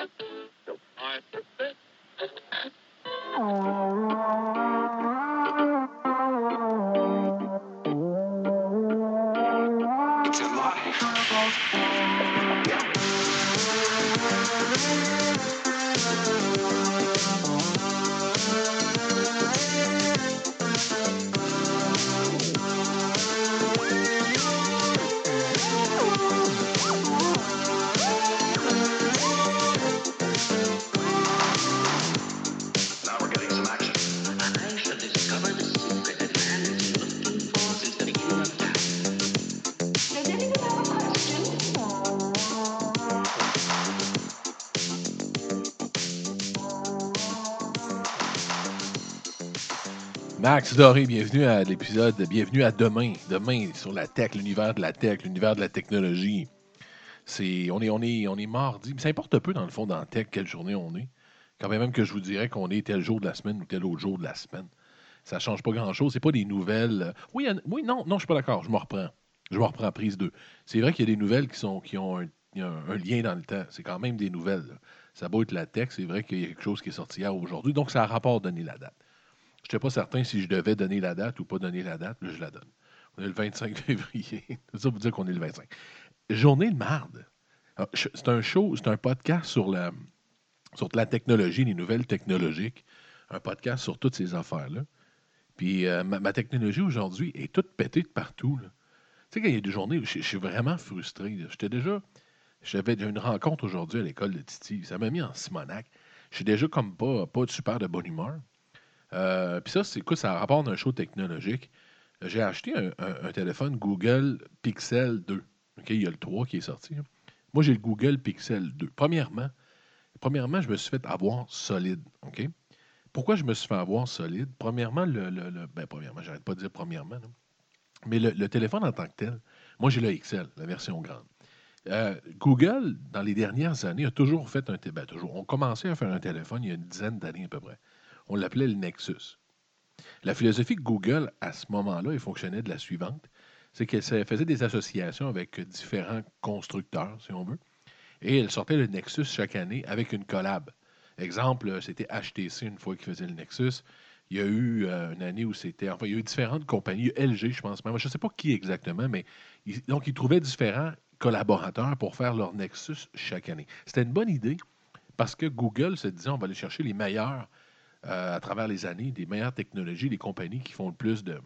Bye. Doré, bienvenue à l'épisode, bienvenue à demain. Demain sur la tech, l'univers de la tech, l'univers de la technologie. C'est, on, est, on, est, on est mardi, mais ça importe peu dans le fond dans la tech quelle journée on est. Quand même que je vous dirais qu'on est tel jour de la semaine ou tel autre jour de la semaine. Ça change pas grand-chose. C'est pas des nouvelles. euh, Oui, non, non, je suis pas d'accord. Je me reprends. Je me reprends prise 2. C'est vrai qu'il y a des nouvelles qui, sont, qui ont un, lien dans le temps. C'est quand même des nouvelles. Ça doit être la tech. C'est vrai qu'il y a quelque chose qui est sorti hier ou aujourd'hui. Donc, ça a rapport à donner la date. Je n'étais pas certain si je devais donner la date ou pas donner la date. Là, je la donne. On est le 25 février. Ça pour dire qu'on est le 25. Journée de marde. Je- C'est un show, c'est un podcast sur la, sur la technologie, les nouvelles technologiques. Un podcast sur toutes ces affaires-là. Puis euh, ma, technologie aujourd'hui est toute pétée de partout. Tu sais, quand il y a des journées où je suis vraiment frustré. J'étais déjà. J'avais une rencontre aujourd'hui à l'école de Titi. Ça m'a mis en simonac. Je suis déjà comme pas, pas super de bonne humeur. Euh, Puis ça, c'est quoi? Ça rapporte d'un show technologique. J'ai acheté un, un- un téléphone Google Pixel 2. OK, il y a le 3 qui est sorti. là. Moi, j'ai le Google Pixel 2. Premièrement, premièrement, je me suis fait avoir solide. OK? Pourquoi je me suis fait avoir solide? Premièrement, le. le- le- ben, premièrement, j'arrête pas de dire premièrement. Mais le, téléphone en tant que tel, moi, j'ai le XL, la version grande. Euh, Google, dans les dernières années, a toujours fait un téléphone. toujours. On commençait à faire un téléphone il y a une dizaine d'années à peu près. On l'appelait le Nexus. La philosophie de Google, à ce moment-là, fonctionnait de la suivante c'est qu'elle faisait des associations avec différents constructeurs, si on veut, et elle sortait le Nexus chaque année avec une collab. Exemple, c'était HTC une fois qu'ils faisaient le Nexus. Il y a eu euh, une année où c'était. Enfin, il y a eu différentes compagnies. LG, je pense même. Je ne sais pas qui exactement, mais donc ils trouvaient différents collaborateurs pour faire leur Nexus chaque année. C'était une bonne idée parce que Google se disait on va aller chercher les meilleurs euh, à travers les années, des meilleures technologies, les compagnies qui font le plus de,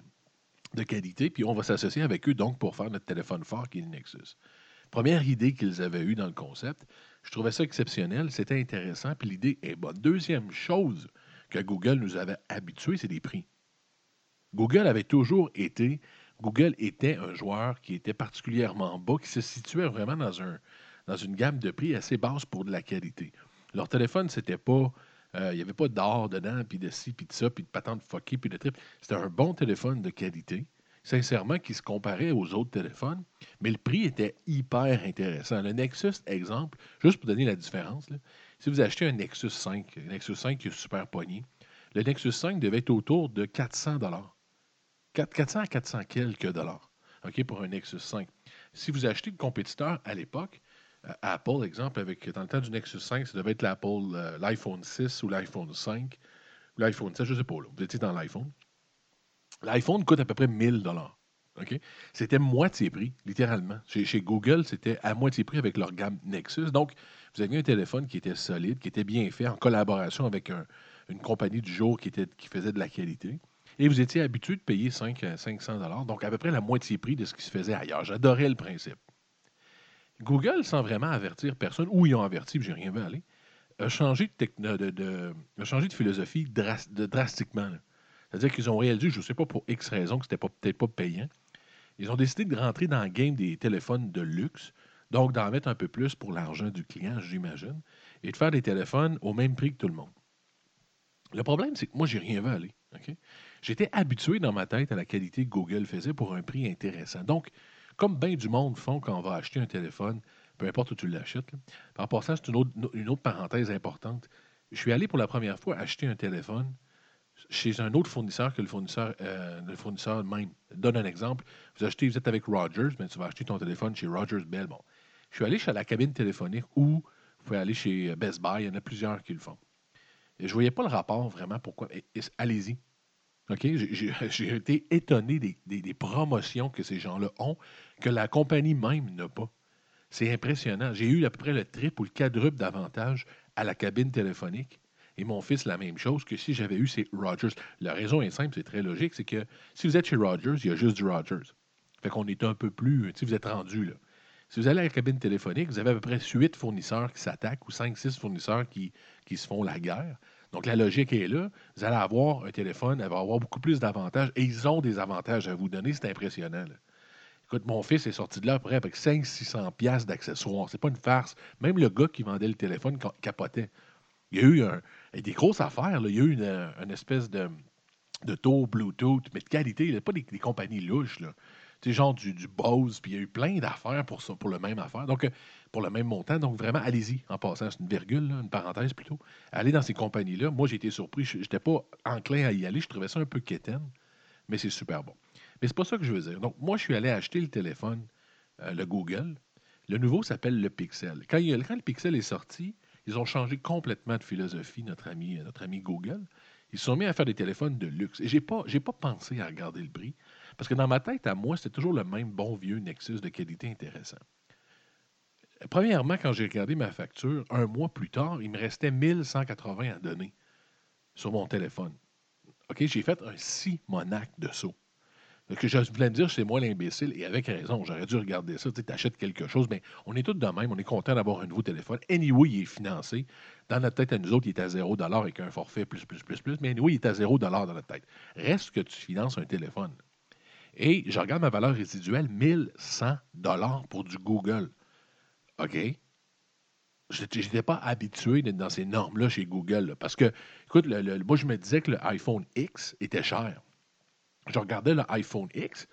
qualité, puis on va s'associer avec eux donc pour faire notre téléphone fort qui est le Nexus. Première idée qu'ils avaient eue dans le concept, je trouvais ça exceptionnel, c'était intéressant, puis l'idée est bonne. Deuxième chose que Google nous avait habitués, c'est les prix. Google avait toujours été, Google était un joueur qui était particulièrement bas, qui se situait vraiment dans, un, dans une gamme de prix assez basse pour de la qualité. Leur téléphone, c'était pas, euh, il n'y avait pas d'or dedans, puis de ci, puis de ça, puis de patente fuckée, puis de trip. C'était un bon téléphone de qualité, sincèrement, qui se comparait aux autres téléphones, mais le prix était hyper intéressant. Le Nexus, exemple, juste pour donner la différence, si vous achetez un Nexus 5, un Nexus 5 qui est super pogné, le Nexus 5 devait être autour de 400 dollars. 400 à 400 quelques dollars OK, pour un Nexus 5. Si vous achetez le compétiteur à l'époque, Apple, exemple, avec, dans le temps du Nexus 5, ça devait être euh, l'iPhone 6 ou l'iPhone 5 ou l'iPhone 7, je ne sais pas. Là, vous étiez dans l'iPhone. L'iPhone coûte à peu près 1000 dollars. OK? C'était moitié prix, littéralement. Chez, Google, c'était à moitié prix avec leur gamme Nexus. Donc, vous aviez un téléphone qui était solide, qui était bien fait, en collaboration avec un- une compagnie du jour qui, était, qui faisait de la qualité. Et vous étiez habitué de payer 5 à 500 dollars, donc à peu près la moitié prix de ce qui se faisait ailleurs. J'adorais le principe. Google, sans vraiment avertir personne, ou ils ont averti, puis j'ai rien vu aller, a changé de, changé de philosophie drastiquement. C'est-à-dire qu'ils ont réalisé, je ne sais pas pour X raison, que c'était peut-être pas payant. Ils ont décidé de rentrer dans le game des téléphones de luxe, donc d'en mettre un peu plus pour l'argent du client, j'imagine, et de faire des téléphones au même prix que tout le monde. Le problème, c'est que moi, j'ai rien vu aller. J'étais habitué dans ma tête à la qualité que Google faisait pour un prix intéressant. Donc, comme bien du monde font quand on va acheter un téléphone, peu importe où tu l'achètes. Par ça, c'est une autre, une autre parenthèse importante. Je suis allé pour la première fois acheter un téléphone chez un autre fournisseur que le fournisseur, euh, le fournisseur même. Donne un exemple. Vous achetez, vous êtes avec Rogers, mais tu vas acheter ton téléphone chez Rogers Bell. Bon. Je suis allé chez la cabine téléphonique où Vous pouvez aller chez Best Buy, il y en a plusieurs qui le font. Je ne voyais pas le rapport vraiment pourquoi. Allez-y. J'ai- été étonné des, promotions que ces gens-là ont, que la compagnie même n'a pas. C'est impressionnant. J'ai eu à peu près le triple ou le quadruple d'avantages à la cabine téléphonique. Et mon fils, la même chose que si j'avais eu ces Rogers. La raison est simple, c'est très logique, c'est que si vous êtes chez Rogers, il y a juste du Rogers. Fait qu'on est un peu plus, sais, vous êtes rendu là. Si vous allez à la cabine téléphonique, vous avez à peu près 8 fournisseurs qui s'attaquent ou 5-6 fournisseurs qui, qui se font la guerre. Donc la logique est là. Vous allez avoir un téléphone, elle va avoir beaucoup plus d'avantages et ils ont des avantages à vous donner. C'est impressionnant. là. Écoute, mon fils est sorti de là après avec 500-600 piastres d'accessoires. C'est pas une farce. Même le gars qui vendait le téléphone ca- capotait. Il y a eu un- des grosses affaires. là. Il y a eu une, espèce de, de tour Bluetooth, mais de qualité. là. Pas des, compagnies louches. Là. Sais, genre du, Bose. Puis il y a eu plein d'affaires pour pour le même affaire. Donc, euh, pour le même montant. Donc, vraiment, allez-y. En passant, c'est une virgule, une parenthèse plutôt. Allez dans ces compagnies-là. Moi, j'ai été surpris. Je n'étais pas enclin à y aller. Je trouvais ça un peu quétaine, mais c'est super bon. Mais c'est pas ça que je veux dire. Donc, moi, je suis allé acheter le téléphone, euh, le Google. Le nouveau s'appelle le Pixel. Quand, le Pixel est sorti, ils ont changé complètement de philosophie, notre ami, notre ami Google. Ils se sont mis à faire des téléphones de luxe. Et pas, j'ai pas pensé à regarder le prix. Parce que dans ma tête, à moi, c'était toujours le même bon vieux Nexus de qualité intéressant. Premièrement, quand j'ai regardé ma facture, un mois plus tard, il me restait 1180 à donner sur mon téléphone. OK, j'ai fait un Simonac de saut. Que je voulais me dire, c'est moi l'imbécile, et avec raison, j'aurais dû regarder ça. Tu achètes quelque chose, mais on est tous de même, on est content d'avoir un nouveau téléphone. Anyway, il est financé. Dans notre tête, à nous autres, il est à 0 avec un forfait plus, plus, plus, plus, mais anyway, il est à 0 dans notre tête. Reste que tu finances un téléphone. Et je regarde ma valeur résiduelle, 1100 pour du Google. OK? Je n'étais pas habitué d'être dans ces normes-là chez Google. parce que, écoute, moi, je me disais que le iPhone X était cher. Je regardais le iPhone X,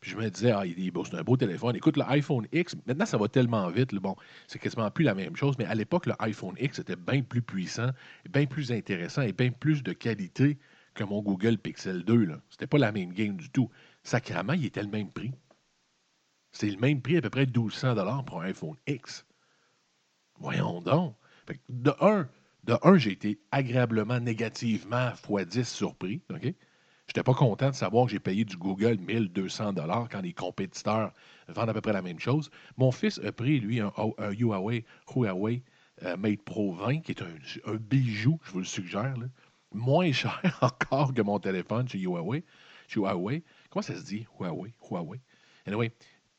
puis je me disais, ah, il est c'est un beau téléphone. Écoute, le iPhone X, maintenant, ça va tellement vite. bon, c'est quasiment plus la même chose, mais à l'époque, le iPhone X était bien plus puissant, bien plus intéressant et bien plus de qualité que mon Google Pixel 2. Là. C'était pas la même game du tout. Sacrément, il était le même prix. C'est le même prix, à peu près 1200 pour un iPhone X. Voyons donc. De un, de un, j'ai été agréablement négativement x 10 surpris. Je n'étais pas content de savoir que j'ai payé du Google 1200 quand les compétiteurs vendent à peu près la même chose. Mon fils a pris, lui, un, Huawei, Huawei euh, Mate Pro 20, qui est un, bijou, je vous le suggère. Moins cher encore que mon téléphone chez Huawei. Chez Huawei. Comment ça se dit? Huawei? Huawei. Anyway,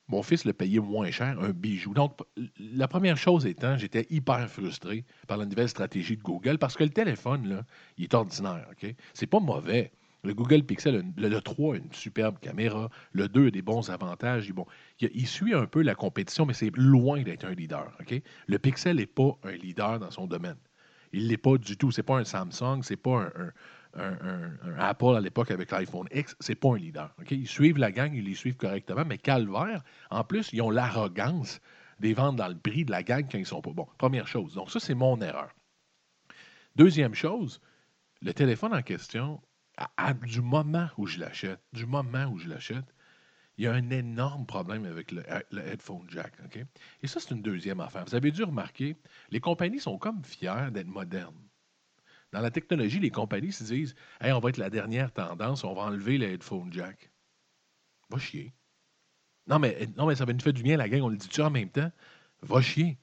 mon fils le payait moins cher, un bijou. Donc, la première chose étant, j'étais hyper frustré par la nouvelle stratégie de Google parce que le téléphone, là, il est ordinaire. OK? C'est pas mauvais. Le Google Pixel, le, le 3 a une superbe caméra. Le 2 a des bons avantages. Bon, il, suit un peu la compétition, mais c'est loin d'être un leader. OK? Le Pixel n'est pas un leader dans son domaine. Il ne l'est pas du tout. C'est pas un Samsung, c'est pas un- un- Apple à l'époque avec l'iPhone X, c'est pas un leader. Ils suivent la gang, ils les suivent correctement, mais Calvaire, en plus, ils ont l'arrogance des vendre dans le prix de la gang quand ils sont pas bons. Première chose. Donc, ça, c'est mon erreur. Deuxième chose, le téléphone en question, du moment où je l'achète, du moment où je l'achète, il y a un énorme problème avec le, le headphone jack. Et ça, c'est une deuxième affaire. Vous avez dû remarquer, les compagnies sont comme fières d'être modernes. Dans la technologie, les compagnies se disent Hey, on va être la dernière tendance, on va enlever le headphone jack. Va chier. Non, mais, non, mais ça va nous faire du bien, la gang, on le dit-tu en même temps? Va chier.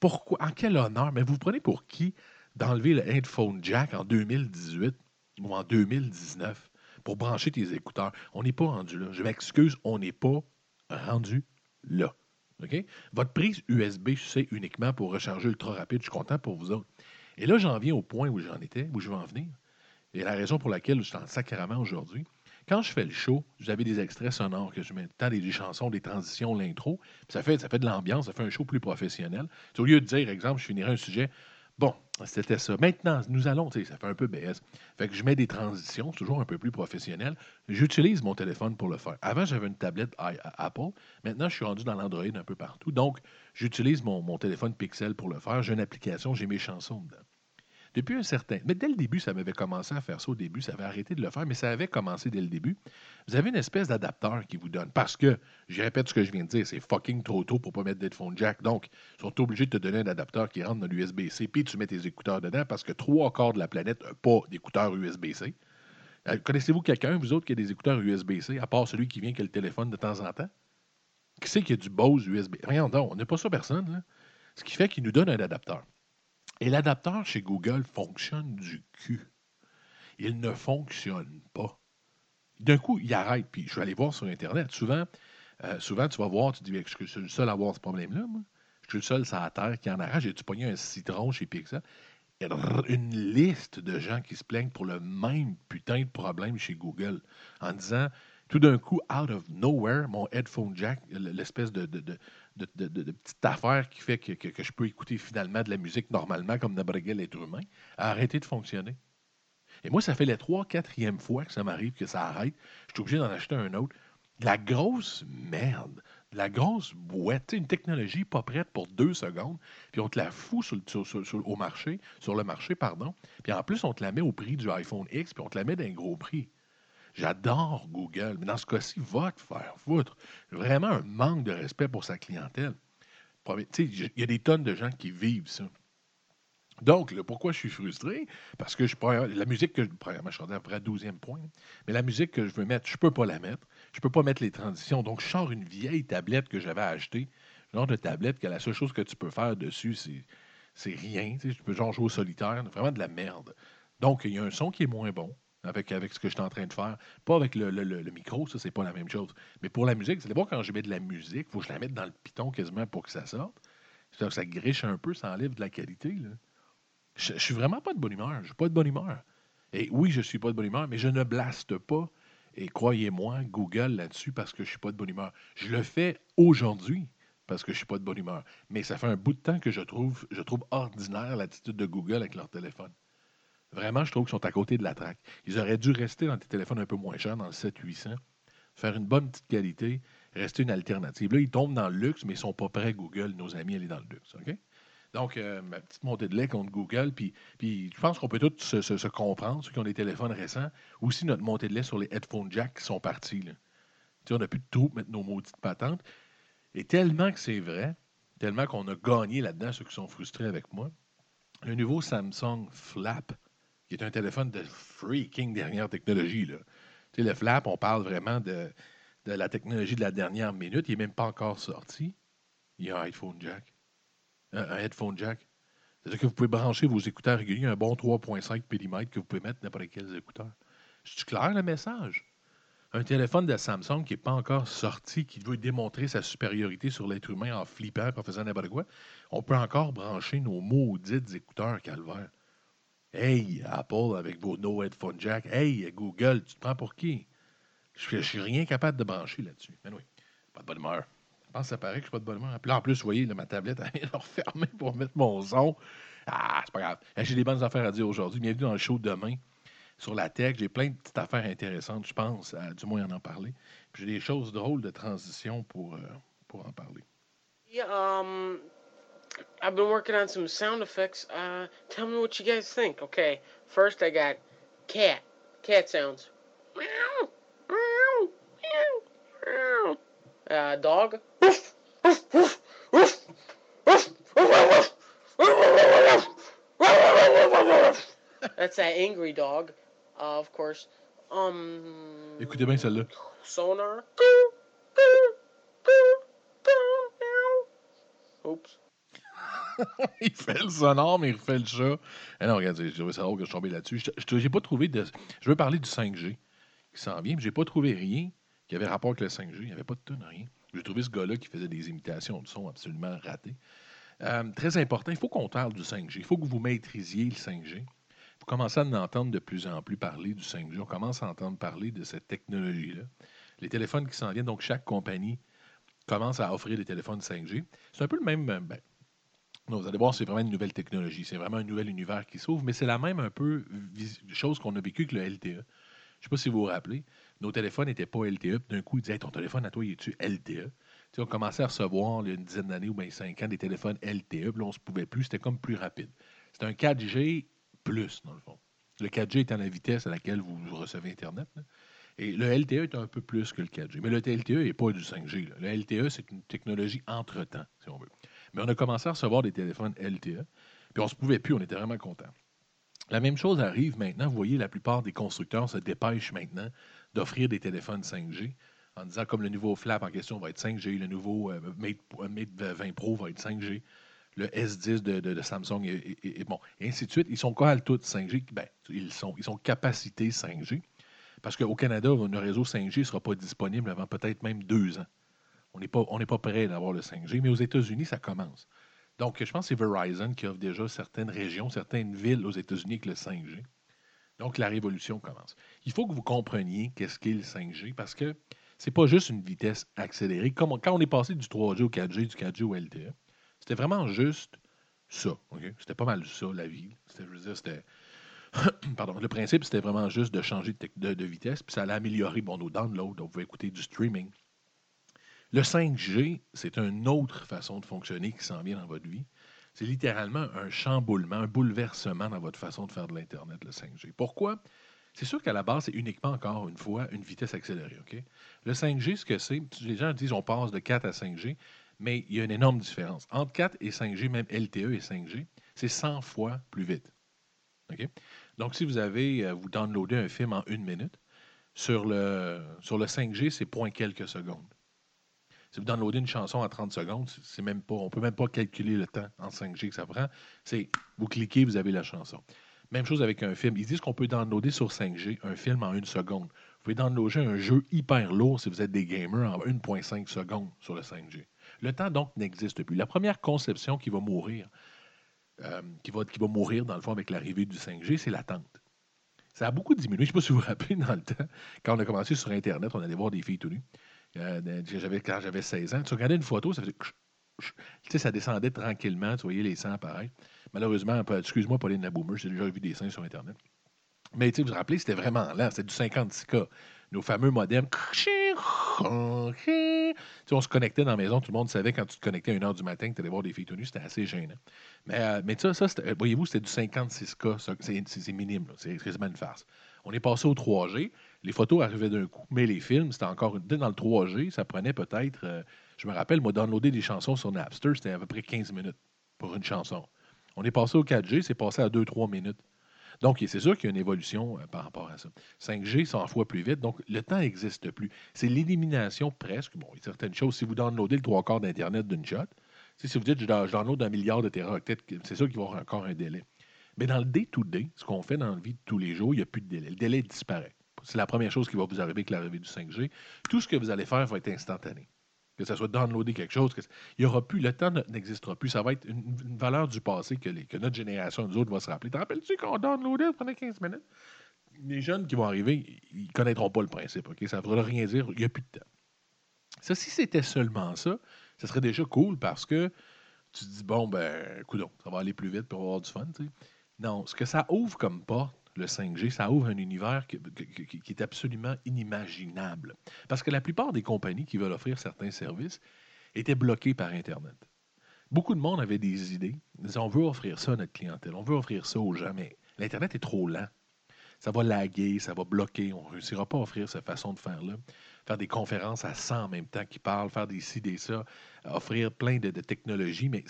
Pourquoi? En quel honneur? Mais vous prenez pour qui d'enlever le headphone jack en 2018 ou en 2019 pour brancher tes écouteurs? On n'est pas rendu là. Je m'excuse, on n'est pas rendu là. Votre prise USB-C uniquement pour recharger ultra rapide, je suis content pour vous autres. Et là, j'en viens au point où j'en étais, où je veux en venir. Et la raison pour laquelle je suis en sacrament aujourd'hui. Quand je fais le show, j'avais des extraits sonores que je mets tant des, chansons, des transitions, l'intro. Ça fait, ça fait de l'ambiance, ça fait un show plus professionnel. Au lieu de dire, exemple, je finirais un sujet, bon, c'était ça. Maintenant, nous allons, ça fait un peu BS. Fait que je mets des transitions, toujours un peu plus professionnel. J'utilise mon téléphone pour le faire. Avant, j'avais une tablette Apple. Maintenant, je suis rendu dans l'Android un peu partout. Donc, j'utilise mon, mon téléphone Pixel pour le faire. J'ai une application, j'ai mes chansons dedans. Depuis un certain... Mais dès le début, ça m'avait commencé à faire ça au début. Ça avait arrêté de le faire, mais ça avait commencé dès le début. Vous avez une espèce d'adapteur qui vous donne. Parce que, je répète ce que je viens de dire, c'est fucking trop tôt pour pas mettre d'headphone jack. Donc, ils sont obligés de te donner un adapteur qui rentre dans l'USB-C, puis tu mets tes écouteurs dedans, parce que trois quarts de la planète n'a pas d'écouteurs USB-C. Euh, Connaissez-vous quelqu'un, vous autres, qui a des écouteurs USB-C, à part celui qui vient qui le téléphone de temps en temps? Qui c'est qui a du Bose USB? Rien donc, on n'a pas ça personne. Là. Ce qui fait qu'il nous donne un adapteur. Et l'adapteur chez Google fonctionne du cul. Il ne fonctionne pas. D'un coup, il arrête, puis je vais aller voir sur Internet. Souvent, euh, souvent tu vas voir, tu te dis, je suis le seul à avoir ce problème-là, moi? Je suis le seul sur la Terre qui en arrache. J'ai-tu pogné un citron chez a une liste de gens qui se plaignent pour le même putain de problème chez Google en disant, tout d'un coup, out of nowhere, mon headphone jack, l'espèce de, de, de- de- petite affaire qui fait que, que- je peux écouter finalement de la musique normalement comme n'importe quel être humain, a arrêté de fonctionner. Et moi, ça fait la trois, quatrième fois que ça m'arrive que ça arrête. Je suis obligé d'en acheter un autre. De la grosse merde, de la grosse boîte, une technologie pas prête pour deux secondes, puis on te la fout sur le, sur- au marché, sur le marché, pardon. Puis en plus, on te la met au prix du iPhone X, puis on te la met d'un gros prix. J'adore Google, mais dans ce cas-ci, va te faire foutre. Vraiment un manque de respect pour sa clientèle. Il y a des tonnes de gens qui vivent ça. Donc, pourquoi je suis frustré? Parce que je, la musique que je. Premièrement, je suis rendu à peu près à 12e point. Mais la musique que je veux mettre, je ne peux pas la mettre. Je ne peux pas mettre les transitions. Donc, je sors une vieille tablette que j'avais achetée. Genre de tablette que la seule chose que tu peux faire dessus, c'est, rien. Tu peux genre jouer au solitaire. Vraiment de la merde. Donc, il y a un son qui est moins bon avec, ce que je suis en train de faire. Pas avec le, micro, ça, c'est pas la même chose. Mais pour la musique, c'est d'abord quand je mets de la musique, il faut que je la mette dans le piton quasiment pour que ça sorte. Ça, ça griche un peu, ça enlève de la qualité. Je, je suis vraiment pas de bonne humeur. Je suis pas de bonne humeur. Et oui, je suis pas de bonne humeur, mais je ne blaste pas. Et croyez-moi, Google là-dessus parce que je suis pas de bonne humeur. Je le fais aujourd'hui parce que je suis pas de bonne humeur. Mais ça fait un bout de temps que je trouve, je trouve ordinaire l'attitude de Google avec leur téléphone. Vraiment, je trouve qu'ils sont à côté de la traque. Ils auraient dû rester dans des téléphones un peu moins chers, dans le 7-800, faire une bonne petite qualité, rester une alternative. Là, ils tombent dans le luxe, mais ils ne sont pas prêts, Google, nos amis, à aller dans le luxe. OK? Donc, euh, ma petite montée de lait contre Google, puis, puis je pense qu'on peut tous se, comprendre, ceux qui ont des téléphones récents, aussi notre montée de lait sur les headphones jack qui sont partis. là. Tu on n'a plus de trou pour mettre nos maudites patentes. Et tellement que c'est vrai, tellement qu'on a gagné là-dedans, ceux qui sont frustrés avec moi, le nouveau Samsung Flap, qui est un téléphone de freaking dernière technologie. Là. Tu sais, le Flap, on parle vraiment de, la technologie de la dernière minute. Il n'est même pas encore sorti. Il y a un iPhone jack. Un, headphone jack. C'est-à-dire que vous pouvez brancher vos écouteurs réguliers, un bon 3.5 mm que vous pouvez mettre n'importe quels écouteurs. C'est clair le message? Un téléphone de Samsung qui n'est pas encore sorti, qui veut démontrer sa supériorité sur l'être humain en flippant, en faisant n'importe quoi, on peut encore brancher nos maudites écouteurs calvaire. Hey, Apple, avec vos no headphone jack. Hey, Google, tu te prends pour qui? Je ne suis rien capable de brancher là-dessus. Mais oui, pas de bonne humeur. Je pense que ça paraît que je suis pas de bonne humeur. En plus, vous voyez, ma tablette, elle est refermée pour mettre mon son. Ah, c'est pas grave. Hey, J'ai des bonnes affaires à dire aujourd'hui. Bienvenue dans le show de demain sur la tech. J'ai plein de petites affaires intéressantes, je pense, à du moins en en parler. Puis j'ai des choses drôles de transition pour, euh, pour en parler. Um, I've been working on some sound effects. Uh, tell me what you guys think. Okay, first I got cat, cat sounds. Meow, meow, meow, meow. Uh, dog. That's that angry dog, uh, of course. Um, Écoutez bien celle-là. sonar. Oops. il fait le sonore, mais il refait le chat. Ah non, regarde, j'ai trouvé ça drôle que je suis tombé là-dessus. J'ai pas trouvé. Je veux parler du 5G qui s'en vient, mais j'ai pas trouvé rien qui avait rapport avec le 5G. Il n'y avait pas de tonne, rien. J'ai trouvé ce gars-là qui faisait des imitations de son absolument ratées. Euh, très important, il faut qu'on parle du 5G. Il faut que vous maîtrisiez le 5G. Vous commencez à en entendre de plus en plus parler du 5G. On commence à entendre parler de cette technologie-là. Les téléphones qui s'en viennent, donc chaque compagnie commence à offrir des téléphones 5G. C'est un peu le même. ben, vous allez voir, c'est vraiment une nouvelle technologie. C'est vraiment un nouvel univers qui s'ouvre, mais c'est la même un peu chose qu'on a vécu avec le LTE. Je ne sais pas si vous vous rappelez, nos téléphones n'étaient pas LTE. D'un coup, ils disaient ton téléphone à toi, il est-tu LTE On commençait à recevoir il y a une dizaine d'années ou bien cinq ans des téléphones LTE. Puis là, on ne se pouvait plus. C'était comme plus rapide. C'était un 4G plus, dans le fond. Le 4G étant la vitesse à laquelle vous recevez Internet. Et le LTE est un peu plus que le 4G. Mais le LTE n'est pas du 5G. là. Le LTE, c'est une technologie entre-temps, si on veut. Mais on a commencé à recevoir des téléphones LTE, puis on ne se pouvait plus, on était vraiment contents. La même chose arrive maintenant. Vous voyez, la plupart des constructeurs se dépêchent maintenant d'offrir des téléphones 5G en disant comme le nouveau flap en question va être 5G, le nouveau euh, Mate, euh, Mate 20 Pro va être 5G, le S10 de, Samsung et, bon, et ainsi de suite. Ils sont quoi tous 5G? Ben, ils sont, ils sont capacité 5G. Parce qu'au Canada, le réseau 5G ne sera pas disponible avant peut-être même deux ans. On n'est pas, on pas prêt d'avoir le 5G, mais aux États-Unis, ça commence. Donc, je pense que c'est Verizon qui offre déjà certaines régions, certaines villes aux États-Unis avec le 5G. Donc, la révolution commence. Il faut que vous compreniez qu'est-ce qu'est le 5G parce que c'est pas juste une vitesse accélérée. Quand on est passé du 3G au 4G, du 4G au LTE, c'était vraiment juste ça. C'était pas mal ça, la vie. C'était. Pardon. Le principe, c'était vraiment juste de changer de, vitesse, puis ça allait améliorer nos downloads. On pouvait écouter du streaming. Le 5G, c'est une autre façon de fonctionner qui s'en vient dans votre vie. C'est littéralement un chamboulement, un bouleversement dans votre façon de faire de l'Internet, le 5G. Pourquoi? C'est sûr qu'à la base, c'est uniquement, encore une fois, une vitesse accélérée. Le 5G, ce que c'est, les gens disent on passe de 4 à 5G, mais il y a une énorme différence. Entre 4 et 5G, même LTE et 5G, c'est 100 fois plus vite. Donc, si vous avez, euh, vous downloadez un film en une minute, sur le, sur le 5G, c'est point quelques secondes. Si vous downloadez une chanson en 30 secondes, c'est- même pas, on ne peut même pas calculer le temps en 5G que ça prend. C'est vous cliquez, vous avez la chanson. Même chose avec un film. Ils disent qu'on peut downloader sur 5G un film en une seconde. Vous pouvez downloader un jeu hyper lourd si vous êtes des gamers en 1,5 secondes sur le 5G. Le temps, donc, n'existe plus. La première conception qui va mourir, euh, qui, va, qui va mourir, dans le fond, avec l'arrivée du 5G, c'est l'attente. Ça a beaucoup diminué. Je ne sais pas si vous vous rappelez, dans le temps, quand on a commencé sur Internet, on allait voir des filles tout nues. Euh, quand j'avais 16 ans, tu regardais une photo, ça faisait... Tu sais, ça descendait tranquillement, tu voyais les seins apparaître. Malheureusement, excuse-moi, Pauline la boomer, j'ai déjà vu des seins sur Internet. Mais vous vous rappelez, c'était vraiment lent, c'était du 56K. Nos fameux modems. Tu sais, on se connectait dans la maison, tout le monde savait quand tu te connectais à 1h du matin que tu allais voir des filles tout nues, c'était assez gênant. Mais, euh, mais ça, ça c'était- voyez-vous, c'était du 56K, ça, c'est, minime, c'est quasiment une farce. On est passé au 3G, les photos arrivaient d'un coup, mais les films, c'était encore. Dans le 3G, ça prenait peut-être. euh, je me rappelle, moi, downloader des chansons sur Napster, c'était à peu près 15 minutes pour une chanson. On est passé au 4G, c'est passé à 2-3 minutes. Donc, c'est sûr qu'il y a une évolution euh, par rapport à ça. 5G, 100 fois plus vite, donc le temps n'existe plus. C'est l'élimination presque. Bon, il y a certaines choses. Si vous downloadez le trois quarts d'Internet d'une shot, si vous dites je download un milliard de téraoctets, c'est sûr qu'il va y avoir encore un délai. Mais dans le day-to-day, ce qu'on fait dans la vie de tous les jours, il n'y a plus de délai. Le délai disparaît. C'est la première chose qui va vous arriver avec l'arrivée du 5G. Tout ce que vous allez faire va être instantané. Que ce soit downloader quelque chose, il y aura plus, le temps ne- n'existera plus. Ça va être une, valeur du passé que, notre génération, nous autres, va se rappeler. Te rappelles-tu qu'on downloadait, ça prenait 15 minutes? Les jeunes qui vont arriver, ils ne connaîtront pas le principe. Ça ne voudra rien dire, il n'y a plus de temps. Si c'était seulement ça, ça serait déjà cool parce que tu dis, bon, ben, coudon, ça va aller plus vite pour avoir du fun. Non, ce que ça ouvre comme porte, le 5G, ça ouvre un univers qui, est absolument inimaginable. Parce que la plupart des compagnies qui veulent offrir certains services étaient bloquées par Internet. Beaucoup de monde avait des idées. Ils disaient, on veut offrir ça à notre clientèle, on veut offrir ça aux gens, mais l'Internet est trop lent. Ça va laguer, ça va bloquer. On ne réussira pas à offrir cette façon de faire-là. Faire des conférences à 100 en même temps qui parlent, faire des ci, des ça, offrir plein de, de technologies, mais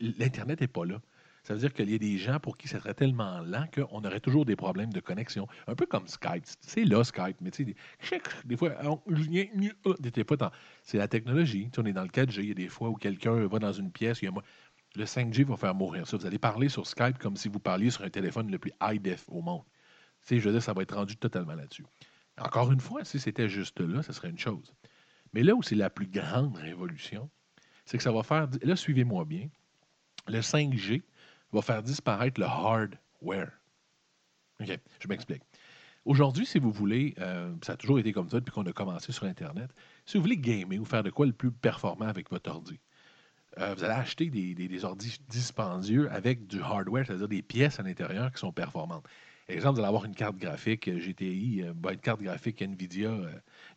l'Internet n'est pas là. Ça veut dire qu'il y a des gens pour qui ça serait tellement lent qu'on aurait toujours des problèmes de connexion. Un peu comme Skype. C'est là, Skype, mais tu sais, des, fois, fois, dans- c'est la technologie. Tu sais, on est dans le 4G. Il y a des fois où quelqu'un va dans une pièce, il y a mo- le 5G va faire mourir ça. Vous allez parler sur Skype comme si vous parliez sur un téléphone le plus high-def au monde. Tu sais, je veux dire, ça va être rendu totalement là-dessus. Encore une fois, si c'était juste là, ça serait une chose. Mais là où c'est la plus grande révolution, c'est que ça va faire. Là, suivez-moi bien. Le 5G va faire disparaître le hardware. OK, je m'explique. Aujourd'hui, si vous voulez, euh, ça a toujours été comme ça depuis qu'on a commencé sur Internet, si vous voulez gamer ou faire de quoi le plus performant avec votre ordi, euh, vous allez acheter des, des, ordis dispendieux avec du hardware, c'est-à-dire des pièces à l'intérieur qui sont performantes. Exemple, vous allez avoir une carte graphique euh, GTI, ben, une carte graphique NVIDIA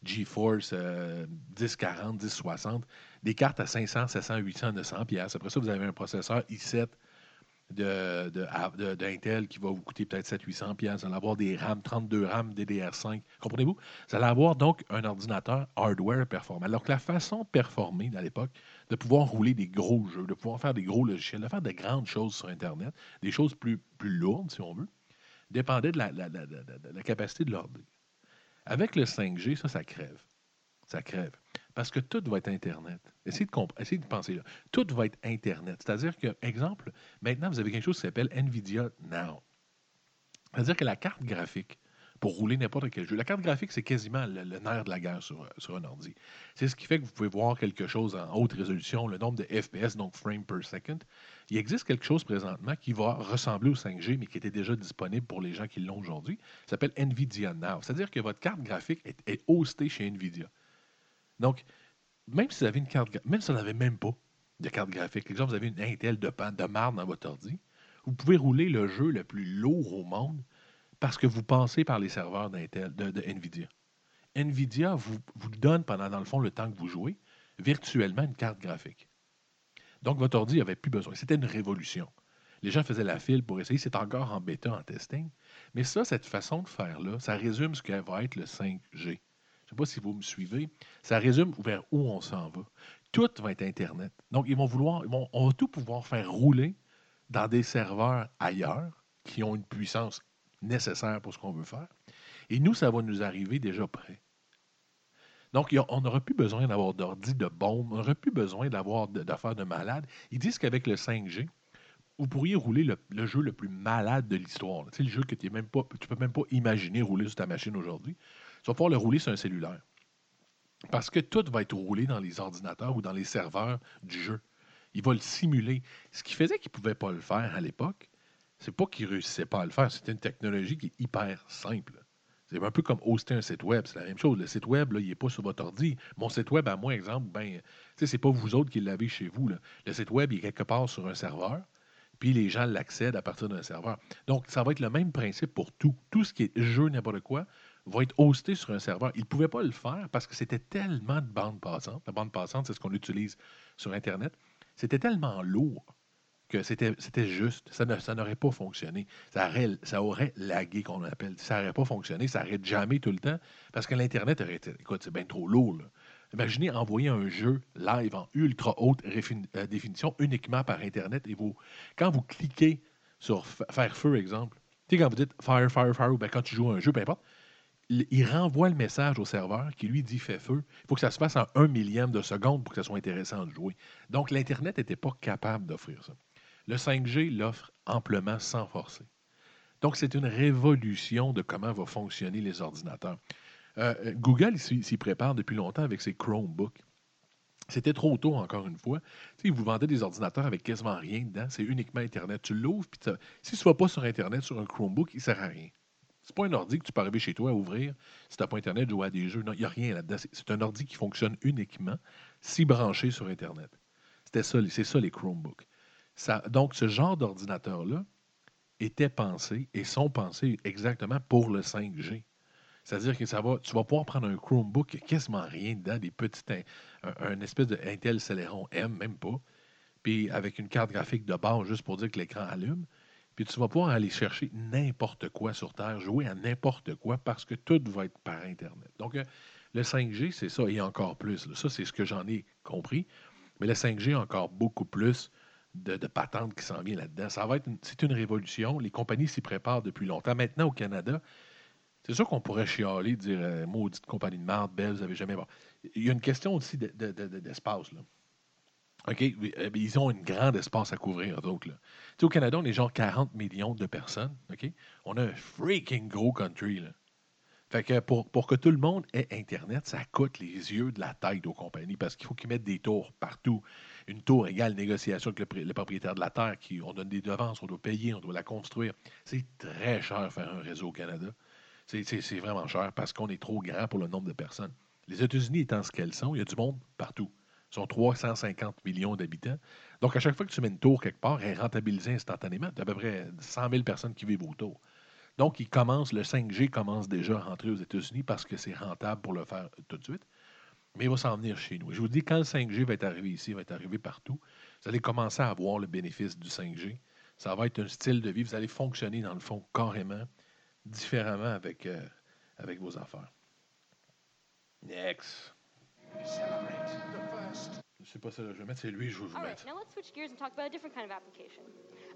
GeForce euh, 1040, 1060, des cartes à 500, 700, 800, 900 pièces. Après ça, vous avez un processeur i7 de, de, d'Intel qui va vous coûter peut-être 700-800 pièces. Vous allez avoir des RAM, 32 RAM DDR5. Comprenez-vous? Vous allez avoir donc un ordinateur hardware performant. Alors que la façon de performer à l'époque, de pouvoir rouler des gros jeux, de pouvoir faire des gros logiciels, de faire de grandes choses sur Internet, des choses plus, plus lourdes, si on veut, dépendait de la- la- la- la capacité de l'ordi. Avec le 5G, ça, ça crève. Ça crève. Parce que tout va être Internet. Essayez de, essayez de penser là. Tout va être Internet. C'est-à-dire que, exemple, maintenant, vous avez quelque chose qui s'appelle NVIDIA Now. C'est-à-dire que la carte graphique, pour rouler n'importe quel jeu, la carte graphique, c'est quasiment le, nerf de la guerre sur, sur un ordi. C'est ce qui fait que vous pouvez voir quelque chose en haute résolution, le nombre de FPS, donc frames per second. Il existe quelque chose présentement qui va ressembler au 5G, mais qui était déjà disponible pour les gens qui l'ont aujourd'hui. Ça s'appelle NVIDIA Now. C'est-à-dire que votre carte graphique est, est hostée chez NVIDIA. Donc, même si vous avez une carte même si vous n'avez même pas de carte graphique, exemple, vous avez une Intel de, pan- de dans votre ordi, vous pouvez rouler le jeu le plus lourd au monde parce que vous passez par les serveurs d'Intel, de, NVIDIA. NVIDIA vous, vous donne pendant, dans le fond, le temps que vous jouez, virtuellement une carte graphique. Donc, votre ordi n'avait plus besoin. C'était une révolution. Les gens faisaient la file pour essayer. C'est encore en bêta, en testing. Mais ça, cette façon de faire-là, ça résume ce que va être le 5G. Sais pas si vous me suivez. Ça résume vers où on s'en va. Tout va être Internet. Donc, ils vont vouloir, ils vont- on va tout pouvoir faire rouler dans des serveurs ailleurs qui ont une puissance nécessaire pour ce qu'on veut faire. Et nous, ça va nous arriver déjà prêt. Donc, on n'aura plus besoin d'avoir d'ordi, de bombes, on n'aura plus besoin d'avoir d'affaires de malades. Ils disent qu'avec le 5G, vous pourriez rouler le, le jeu le plus malade de l'histoire. Tu sais, le jeu que tu ne peux même pas imaginer rouler sur ta machine aujourd'hui. Tu vas pouvoir le rouler sur un cellulaire. Parce que tout va être roulé dans les ordinateurs ou dans les serveurs du jeu. Il va le simuler. Ce qui faisait qu'il ne pouvait pas le faire à l'époque, c'est pas qu'il ne réussissait pas à le faire. C'était une technologie qui est hyper simple. C'est un peu comme hoster un site web. C'est la même chose. Le site web, il n'est pas sur votre ordi. Mon site web, à moi, exemple, ben, c'est pas vous autres qui l'avez chez vous. Le site web, il est quelque part sur un serveur, puis les gens l'accèdent à partir d'un serveur. Donc, ça va être le même principe pour tout. Tout ce qui est jeu, n'importe quoi, va être hosté sur un serveur. Ils ne pouvaient pas le faire parce que c'était tellement de bandes passantes. La bande passante, c'est ce qu'on utilise sur Internet. C'était tellement lourd que c'était juste. Ça n'aurait pas fonctionné. Ça aurait, lagué, qu'on appelle. Ça n'aurait pas fonctionné. Ça aurait jamais tout le temps parce que l'Internet aurait été. Écoute, c'est bien trop lourd. Imaginez envoyer un jeu live en ultra haute euh, définition uniquement par Internet et vous, quand vous cliquez sur faire feu, exemple, tu sais, quand vous dites fire, fire, fire, ou ben, quand tu joues à un jeu, peu importe, il renvoie le message au serveur qui lui dit fait feu. Il faut que ça se fasse en un millième de seconde pour que ça soit intéressant de jouer. Donc, l'Internet n'était pas capable d'offrir ça. Le 5G l'offre amplement sans forcer. Donc, c'est une révolution de comment vont fonctionner les ordinateurs. Euh, Google s'y prépare depuis longtemps avec ses Chromebooks. C'était trop tôt, encore une fois. Tu sais, vous vendez des ordinateurs avec quasiment rien dedans. C'est uniquement Internet. Tu l'ouvres, puis si ce n'est pas sur Internet, sur un Chromebook, il ne sert à rien. C'est pas un ordi que tu peux arriver chez toi à ouvrir si tu n'as pas Internet, jouer à des jeux. Non, il n'y a rien là-dedans. C'est- un ordi qui fonctionne uniquement si branché sur Internet. C'était ça, c'est ça les Chromebooks. Donc, ce genre d'ordinateur-là était pensé et sont pensés exactement pour le 5G. C'est-à-dire que ça va, tu vas pouvoir prendre un Chromebook, quasiment rien dedans, des petits, in- un, espèce de Intel Celeron M, même pas, puis avec une carte graphique de base juste pour dire que l'écran allume. Puis tu vas pouvoir aller chercher n'importe quoi sur Terre, jouer à n'importe quoi parce que tout va être par Internet. Donc, euh, le 5G, c'est ça, et encore plus. Ça, c'est ce que j'en ai compris. Mais le 5G a encore beaucoup plus de, de patentes qui s'en viennent là-dedans. Ça va être c'est une révolution. Les compagnies s'y préparent depuis longtemps. Maintenant, au Canada, c'est sûr qu'on pourrait chialer, dire euh, maudite compagnie de merde, belle, vous n'avez jamais. Bon. Il y a une question aussi de- de- d'espace. là. OK? euh, Ils ont un grand espace à couvrir, sais, au Canada, on est genre 40 millions de personnes. OK? On a un freaking gros country. Là. Fait que pour, pour que tout le monde ait Internet, ça coûte les yeux de la tête aux compagnies parce qu'il faut qu'ils mettent des tours partout. Une tour égale négociation avec le propriétaire de la terre, qui, on donne des devances, on doit payer, on doit la construire. C'est très cher faire un réseau au Canada. C'est- vraiment cher parce qu'on est trop grand pour le nombre de personnes. Les États-Unis étant ce qu'elles sont, il y a du monde partout. Ils sont 350 millions d'habitants. Donc, à chaque fois que tu mets une tour quelque part, elle est rentabilisée instantanément. Tu as à peu près 100 000 personnes qui vivent autour. Donc, commence, le 5G commence déjà à rentrer aux États-Unis parce que c'est rentable pour le faire tout de suite. Mais il va s'en venir chez nous. Je vous dis, quand le 5G va être arrivé ici, il va être arrivé partout, vous allez commencer à avoir le bénéfice du 5G Ça va être un style de vie. Vous allez fonctionner, dans le fond, carrément, différemment avec, euh, avec vos affaires. Next. Je sais pas ça, je vais mettre, c'est lui, je vais vous mettre. now let's switch gears and talk about a different kind of application.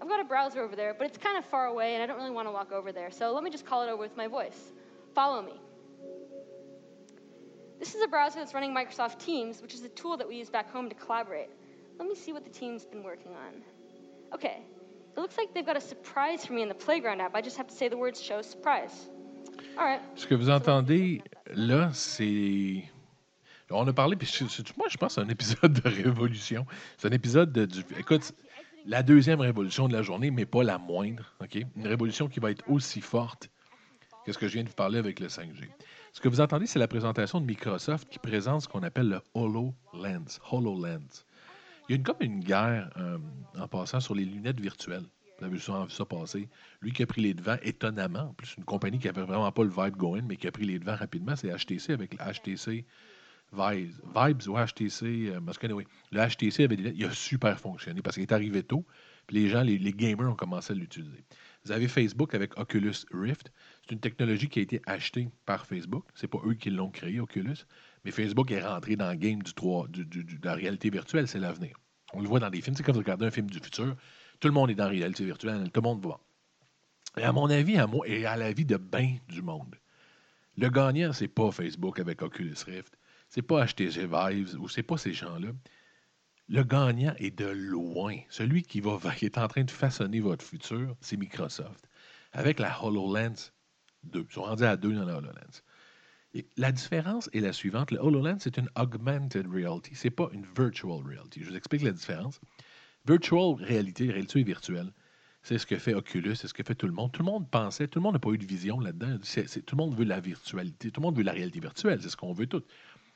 I've got a browser over there, but it's kind of far away and I don't really want to walk over there, so let me just call it over with my voice. Follow me. This is a browser that's running Microsoft Teams, which is a tool that we use back home to collaborate. Let me see what the team's been working on. Okay, it looks like they've got a surprise for me in the Playground app. I just have to say the words show surprise. All right. Ce que vous entendez là, c'est. On a parlé, puis moi, je pense que c'est un épisode de révolution. C'est un épisode de. du- Écoute, la deuxième révolution de la journée, mais pas la moindre. OK? Une révolution qui va être aussi forte que ce que je viens de vous parler avec le 5G. Ce que vous entendez, c'est la présentation de Microsoft qui présente ce qu'on appelle le HoloLens. HoloLens. Il y a une, comme une guerre euh, en passant sur les lunettes virtuelles. Vous avez souvent vu ça passer. Lui qui a pris les devants, étonnamment, en plus, une compagnie qui n'avait vraiment pas le vibe going, mais qui a pris les devants rapidement, c'est HTC avec le HTC Vibes, Vibes ou HTC. euh, le HTC avait des lunettes, il a super fonctionné parce qu'il est arrivé tôt, puis les gens, les, gamers ont commencé à l'utiliser. Vous avez Facebook avec Oculus Rift. C'est une technologie qui a été achetée par Facebook. C'est pas eux qui l'ont créé, Oculus. Mais Facebook est rentré dans le game du 3, du- du- du- de la réalité virtuelle, c'est l'avenir. On le voit dans des films. C'est vous regardez un film du futur, tout le monde est dans la réalité virtuelle, tout le monde va. Et à mon avis, à moi, et à l'avis de bien du monde, le gagnant, c'est pas Facebook avec Oculus Rift, c'est pas HTC Vive ou c'est pas ces gens-là. Le gagnant est de loin. Celui qui, va, qui est en train de façonner votre futur, c'est Microsoft. Avec la HoloLens 2. Ils sont rendus à 2 dans la HoloLens. La différence est la suivante. Le HoloLens, c'est une augmented reality. C'est pas une virtual reality. Je vous explique la différence. Virtual réalité, réalité virtuelle, c'est ce que fait Oculus, c'est ce que fait tout le monde. Tout le monde pensait, tout le monde n'a pas eu de vision là-dedans. Tout le monde veut la virtualité, tout le monde veut la réalité virtuelle, c'est ce qu'on veut tout.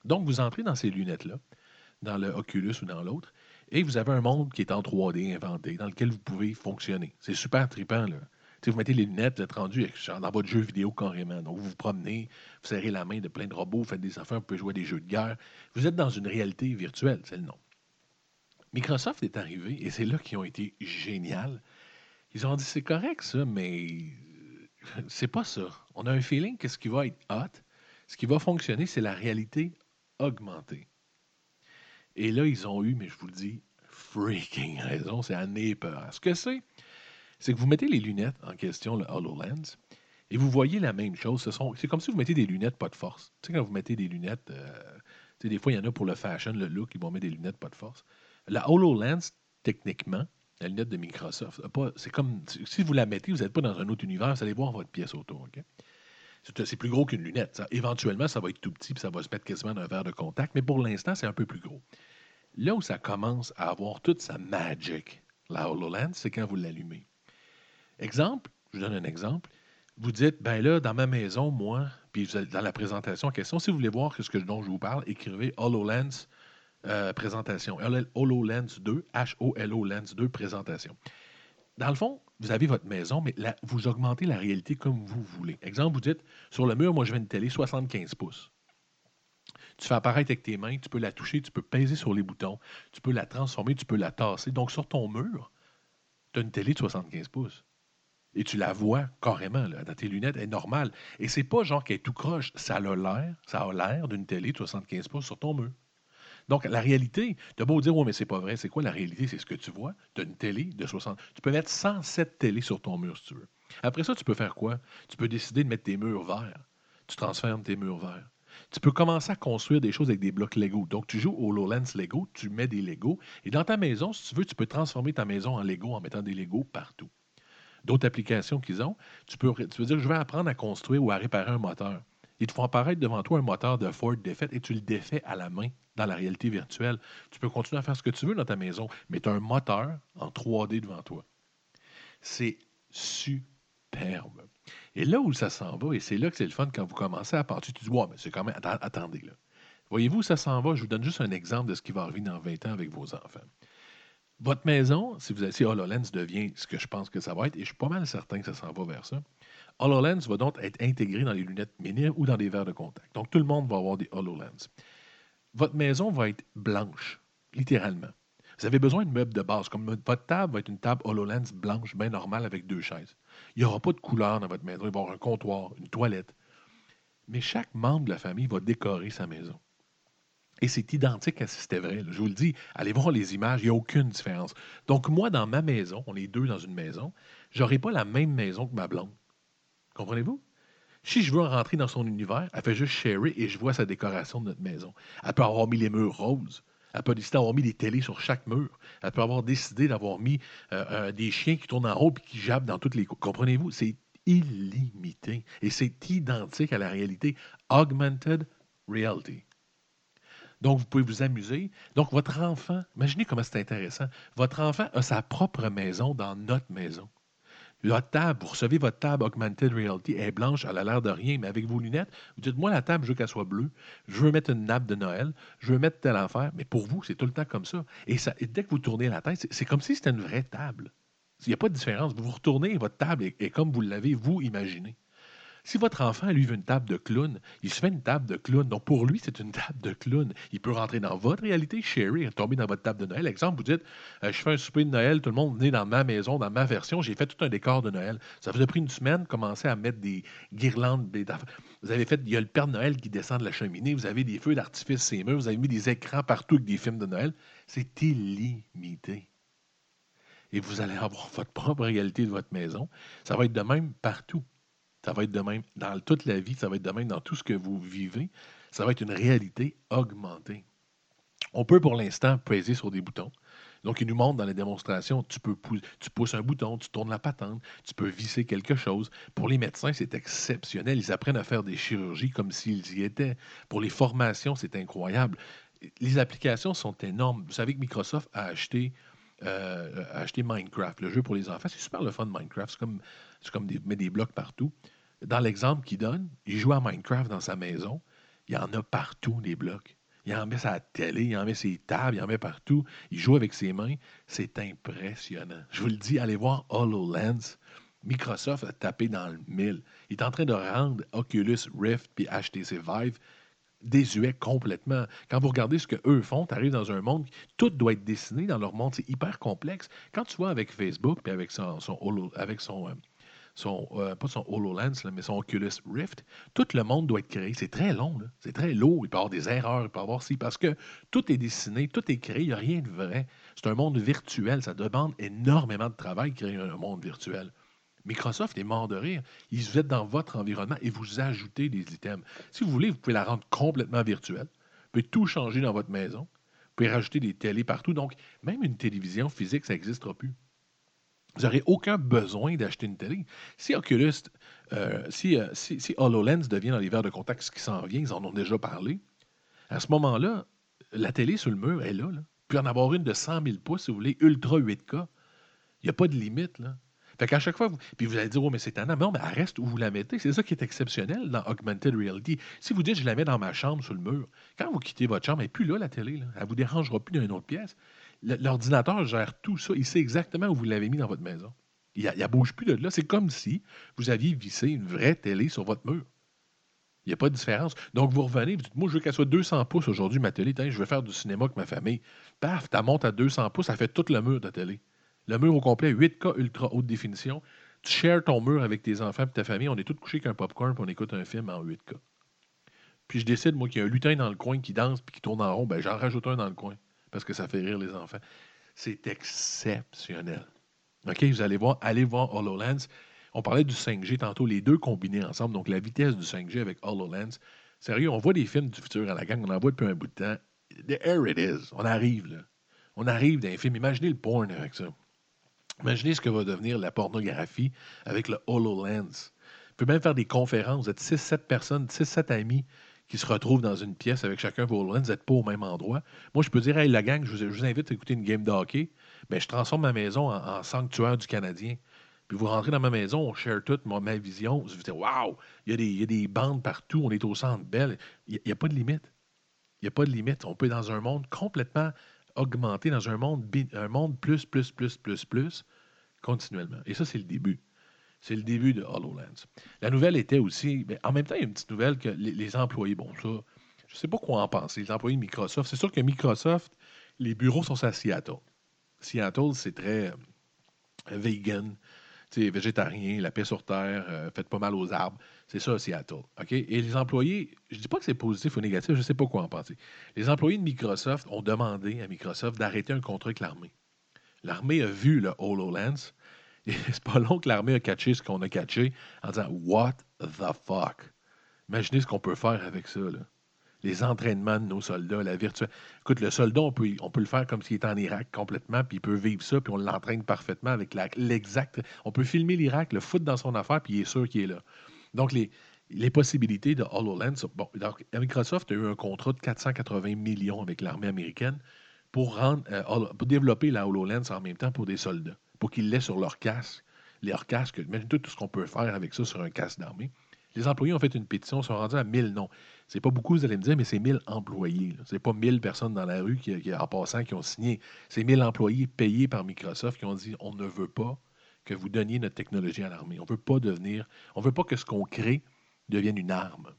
Donc, vous entrez dans ces lunettes-là, dans le Oculus ou dans l'autre, et vous avez un monde qui est en 3D inventé, dans lequel vous pouvez fonctionner. C'est super trippant, là. Vous mettez les lunettes, vous êtes rendu dans votre jeu vidéo carrément. Donc, vous vous promenez, vous serrez la main de plein de robots, vous faites des affaires, vous pouvez jouer à des jeux de guerre. Vous êtes dans une réalité virtuelle, c'est le nom. Microsoft est arrivé, et c'est là qu'ils ont été génial. Ils ont dit c'est correct ça, mais c'est pas ça. On a un feeling que ce qui va être hot, ce qui va fonctionner, c'est la réalité augmentée. Et là, ils ont eu, mais je vous le dis, freaking raison, c'est nez peur. Ce que c'est, c'est que vous mettez les lunettes en question, le HoloLens, et vous voyez la même chose. C'est comme si vous mettez des lunettes pas de force. Tu sais, quand vous mettez des lunettes, euh, tu des fois, il y en a pour le fashion, le look, ils vont mettre des lunettes pas de force. La HoloLens, techniquement, la lunette de Microsoft, c'est comme si- vous la mettez, vous n'êtes pas dans un autre univers, vous allez voir votre pièce autour. C'est plus gros qu'une lunette. Éventuellement, ça va être tout petit, puis ça va se mettre quasiment dans un verre de contact, mais pour l'instant, c'est un peu plus gros. Là où ça commence à avoir toute sa magic, la HoloLens, c'est quand vous l'allumez. Exemple, je vous donne un exemple. Vous dites, ben là, dans ma maison, moi, puis dans la présentation en question, si vous voulez voir ce que, dont je vous parle, écrivez HoloLens euh, présentation. HoloL- HoloLens 2, H-O-L-O-Lens 2 présentation. Dans le fond, vous avez votre maison, mais vous augmentez la réalité comme vous voulez. Exemple, vous dites, sur le mur, moi, je veux une télé 75 pouces. Tu fais apparaître avec tes mains, tu peux la toucher, tu peux peser sur les boutons, tu peux la transformer, tu peux la tasser. Donc, sur ton mur, tu as une télé de 75 pouces. Et tu la vois carrément dans tes lunettes, elle est normale. Et c'est pas genre qu'elle est tout croche. Ça a l'air, ça a l'air d'une télé de 75 pouces sur ton mur. Donc, la réalité, tu as beau dire, oui, mais c'est pas vrai. C'est quoi la réalité? C'est ce que tu vois. Tu as télé de 60. Tu peux mettre 107 télés sur ton mur si tu veux. Après ça, tu peux faire quoi? Tu peux décider de mettre tes murs verts. Tu transformes tes murs verts. Tu peux commencer à construire des choses avec des blocs Lego. Donc, tu joues au HoloLens Lego, tu mets des Lego. Et dans ta maison, si tu veux, tu peux transformer ta maison en Lego en mettant des Lego partout. D'autres applications qu'ils ont, tu peux, tu dire, je vais apprendre à construire ou à réparer un moteur. Ils te font apparaître devant toi un moteur de Ford défait et tu le défais à la main dans la réalité virtuelle. Tu peux continuer à faire ce que tu veux dans ta maison, mais tu as un moteur en 3D devant toi. C'est superbe. Et là où ça s'en va, et c'est là que c'est le fun quand vous commencez à partir, tu dis, ouais, mais c'est quand même, attendez là. Voyez-vous où ça s'en va? Je vous donne juste un exemple de ce qui va arriver dans 20 ans avec vos enfants. Votre maison, si vous si HoloLens devient ce que je pense que ça va être, et je suis pas mal certain que ça s'en va vers ça, HoloLens va donc être intégré dans les lunettes mini ou dans des verres de contact. Donc, tout le monde va avoir des HoloLens. Votre maison va être blanche, littéralement. Vous avez besoin de meubles de base. Comme votre table va être une table HoloLens blanche, bien normale, avec deux chaises. Il n'y aura pas de couleur dans votre maison. Il va y avoir un comptoir, une toilette. Mais chaque membre de la famille va décorer sa maison. Et c'est identique à si c'était vrai. Je vous le dis, allez voir les images, il n'y a aucune différence. Donc, moi, dans ma maison, on est deux dans une maison, j'aurai pas la même maison que ma blonde. Comprenez-vous? Si je veux rentrer dans son univers, elle fait juste sharer et je vois sa décoration de notre maison. Elle peut avoir mis les murs roses. Elle peut décider d'avoir mis des télés sur chaque mur. Elle peut avoir décidé d'avoir mis euh, euh, des chiens qui tournent en rond et qui jappent dans toutes les coins. Comprenez-vous? C'est illimité et c'est identique à la réalité. Augmented reality. Donc, vous pouvez vous amuser. Donc, votre enfant, imaginez comment c'est intéressant. Votre enfant a sa propre maison dans notre maison. La table, vous recevez votre table Augmented Reality, est blanche, elle a l'air de rien, mais avec vos lunettes, vous dites, moi, la table, je veux qu'elle soit bleue, je veux mettre une nappe de Noël, je veux mettre telle affaire, mais pour vous, c'est tout le temps comme ça. Et, dès que vous tournez la tête, c'est- comme si c'était une vraie table. Il n'y a pas de différence. Vous vous retournez, votre table est, est comme vous l'avez, vous, imaginé. Si votre enfant, lui, veut une table de clown, il se fait une table de clown. Donc, pour lui, c'est une table de clown. Il peut rentrer dans votre réalité, chérie, tomber dans votre table de Noël. Exemple, vous dites, euh, je fais un souper de Noël, tout le monde venez dans ma maison, dans ma version, j'ai fait tout un décor de Noël. Ça vous a pris une semaine, commencer à mettre des guirlandes. Vous avez fait, il y a le Père Noël qui descend de la cheminée, vous avez des feux d'artifice les murs, vous avez mis des écrans partout avec des films de Noël. C'est illimité. Et vous allez avoir votre propre réalité de votre maison. Ça va être de même partout. Ça va être de même dans toute la vie, ça va être de même dans tout ce que vous vivez. Ça va être une réalité augmentée. On peut pour l'instant peser sur des boutons. Donc, il nous montre dans les démonstrations, tu peux tu pousses un bouton, tu tournes la patente, tu peux visser quelque chose. Pour les médecins, c'est exceptionnel. Ils apprennent à faire des chirurgies comme s'ils y étaient. Pour les formations, c'est incroyable. Les applications sont énormes. Vous savez que Microsoft a acheté, euh, a acheté Minecraft, le jeu pour les enfants. C'est super le fun, Minecraft. C'est comme, comme des, met des blocs partout. Dans l'exemple qu'il donne, il joue à Minecraft dans sa maison. Il y en a partout, des blocs. Il en met sa télé, il en met ses tables, il en met partout. Il joue avec ses mains. C'est impressionnant. Je vous le dis, allez voir HoloLens. Microsoft a tapé dans le mille. Il est en train de rendre Oculus Rift puis HTC Vive désuet complètement. Quand vous regardez ce qu'eux font, tu arrives dans un monde, tout doit être dessiné dans leur monde, c'est hyper complexe. Quand tu vois avec Facebook, puis avec son, avec son, euh, euh, pas son HoloLens, mais son Oculus Rift, tout le monde doit être créé. C'est très long, c'est très lourd. Il peut y avoir des erreurs, il peut y avoir si, parce que tout est dessiné, tout est créé, il n'y a rien de vrai. C'est un monde virtuel, ça demande énormément de travail de créer un monde virtuel. Microsoft est mort de rire. Ils vous êtes dans votre environnement et vous ajoutez des items. Si vous voulez, vous pouvez la rendre complètement virtuelle. Vous pouvez tout changer dans votre maison. Vous pouvez rajouter des télés partout. Donc, même une télévision physique, ça n'existera plus. Vous n'aurez aucun besoin d'acheter une télé. Si Oculus, euh, si, euh, si, HoloLens devient dans les de contact ce qui s'en vient, ils en ont déjà parlé, à ce moment-là, la télé sur le mur est là. là. Pouvez en avoir une de 100 000 pouces, si vous voulez, ultra 8K. Il n'y a pas de limite. Là. Fait qu'à chaque fois, puis vous allez dire, oh, mais c'est tannant. Non, mais elle reste où vous la mettez. C'est ça qui est exceptionnel dans Augmented Reality. Si vous dites, je la mets dans ma chambre sur le mur, quand vous quittez votre chambre, elle n'est plus là, la télé. Là. Elle ne vous dérangera plus dans une autre pièce. L'ordinateur gère tout ça. Il sait exactement où vous l'avez mis dans votre maison. Il ne bouge plus de là. C'est comme si vous aviez vissé une vraie télé sur votre mur. Il n'y a pas de différence. Donc, vous revenez, vous dites, moi, je veux qu'elle soit 200 pouces aujourd'hui, ma télé. Je veux faire du cinéma avec ma famille. Paf, tu montes à 200 pouces, ça fait tout le mur de télé. Le mur au complet, 8K ultra haute définition. Tu shares ton mur avec tes enfants et ta famille. On est tous couchés avec un popcorn puis on écoute un film en 8K. Puis je décide, moi, qu'il y a un lutin dans le coin qui danse puis qui tourne en rond. Ben, j'en rajoute un dans le coin parce que ça fait rire les enfants. C'est exceptionnel. OK, vous allez voir, allez voir HoloLens. On parlait du 5G tantôt, les deux combinés ensemble. Donc, la vitesse du 5G avec HoloLens. Sérieux, on voit des films du futur à la gang, on en voit depuis un bout de temps. There it is. On arrive, là. On arrive dans les films. Imaginez le porn avec ça. Imaginez ce que va devenir la pornographie avec le HoloLens. Vous pouvez même faire des conférences. Vous êtes 6-7 personnes, 6-7 amis qui se retrouvent dans une pièce avec chacun vos HoloLens. Vous n'êtes pas au même endroit. Moi, je peux dire, hey, la gang, je vous, invite à écouter une game de hockey. Ben, je transforme ma maison en, sanctuaire du Canadien. Puis vous rentrez dans ma maison, on share toute ma, ma vision. Vous dites, waouh, il y, a des- a bandes partout, on est au centre belle. Il n'y a, pas de limite. Il n'y a pas de limite. On peut être dans un monde complètement augmenté, dans un monde, un monde plus, plus, plus, plus, plus, continuellement. Et ça, c'est le début. C'est le début de HoloLens. La nouvelle était aussi, ben, en même temps, il y a une petite nouvelle que les, les employés, bon, ça, je ne sais pas quoi en penser. Les employés de Microsoft, c'est sûr que Microsoft, les bureaux sont à Seattle. Seattle, c'est très euh, vegan, végétarien, la paix sur terre, euh, faites pas mal aux arbres. C'est ça, Seattle. OK? Et les employés, je dis pas que c'est positif ou négatif, je sais pas quoi en penser. Les employés de Microsoft ont demandé à Microsoft d'arrêter un contrat avec l'armée. L'armée a vu le HoloLens et c'est pas long que l'armée a catché ce qu'on a catché en disant What the fuck? Imaginez ce qu'on peut faire avec ça. Les entraînements de nos soldats, la virtuelle. Écoute, le soldat, on peut, on peut le faire comme s'il était en Irak complètement, puis il peut vivre ça, puis on l'entraîne parfaitement avec l'exact. On peut filmer l'Irak, le foutre dans son affaire, puis il est sûr qu'il est là. Donc, les, possibilités de HoloLens. Bon, Microsoft a eu un contrat de 480 millions avec l'armée américaine euh, pour développer la HoloLens en même temps pour des soldats, pour qu'ils l'aient sur leur casque. Leur casque, imagine tout ce qu'on peut faire avec ça sur un casque d'armée. Les employés ont fait une pétition, sont rendus à 1000 noms. C'est pas beaucoup, vous allez me dire, mais c'est 1000 employés. C'est pas 1000 personnes dans la rue qui, en passant qui ont signé. C'est 1000 employés payés par Microsoft qui ont dit on ne veut pas que vous donniez notre technologie à l'armée. On veut pas devenir, on veut pas que ce qu'on crée devienne une arme.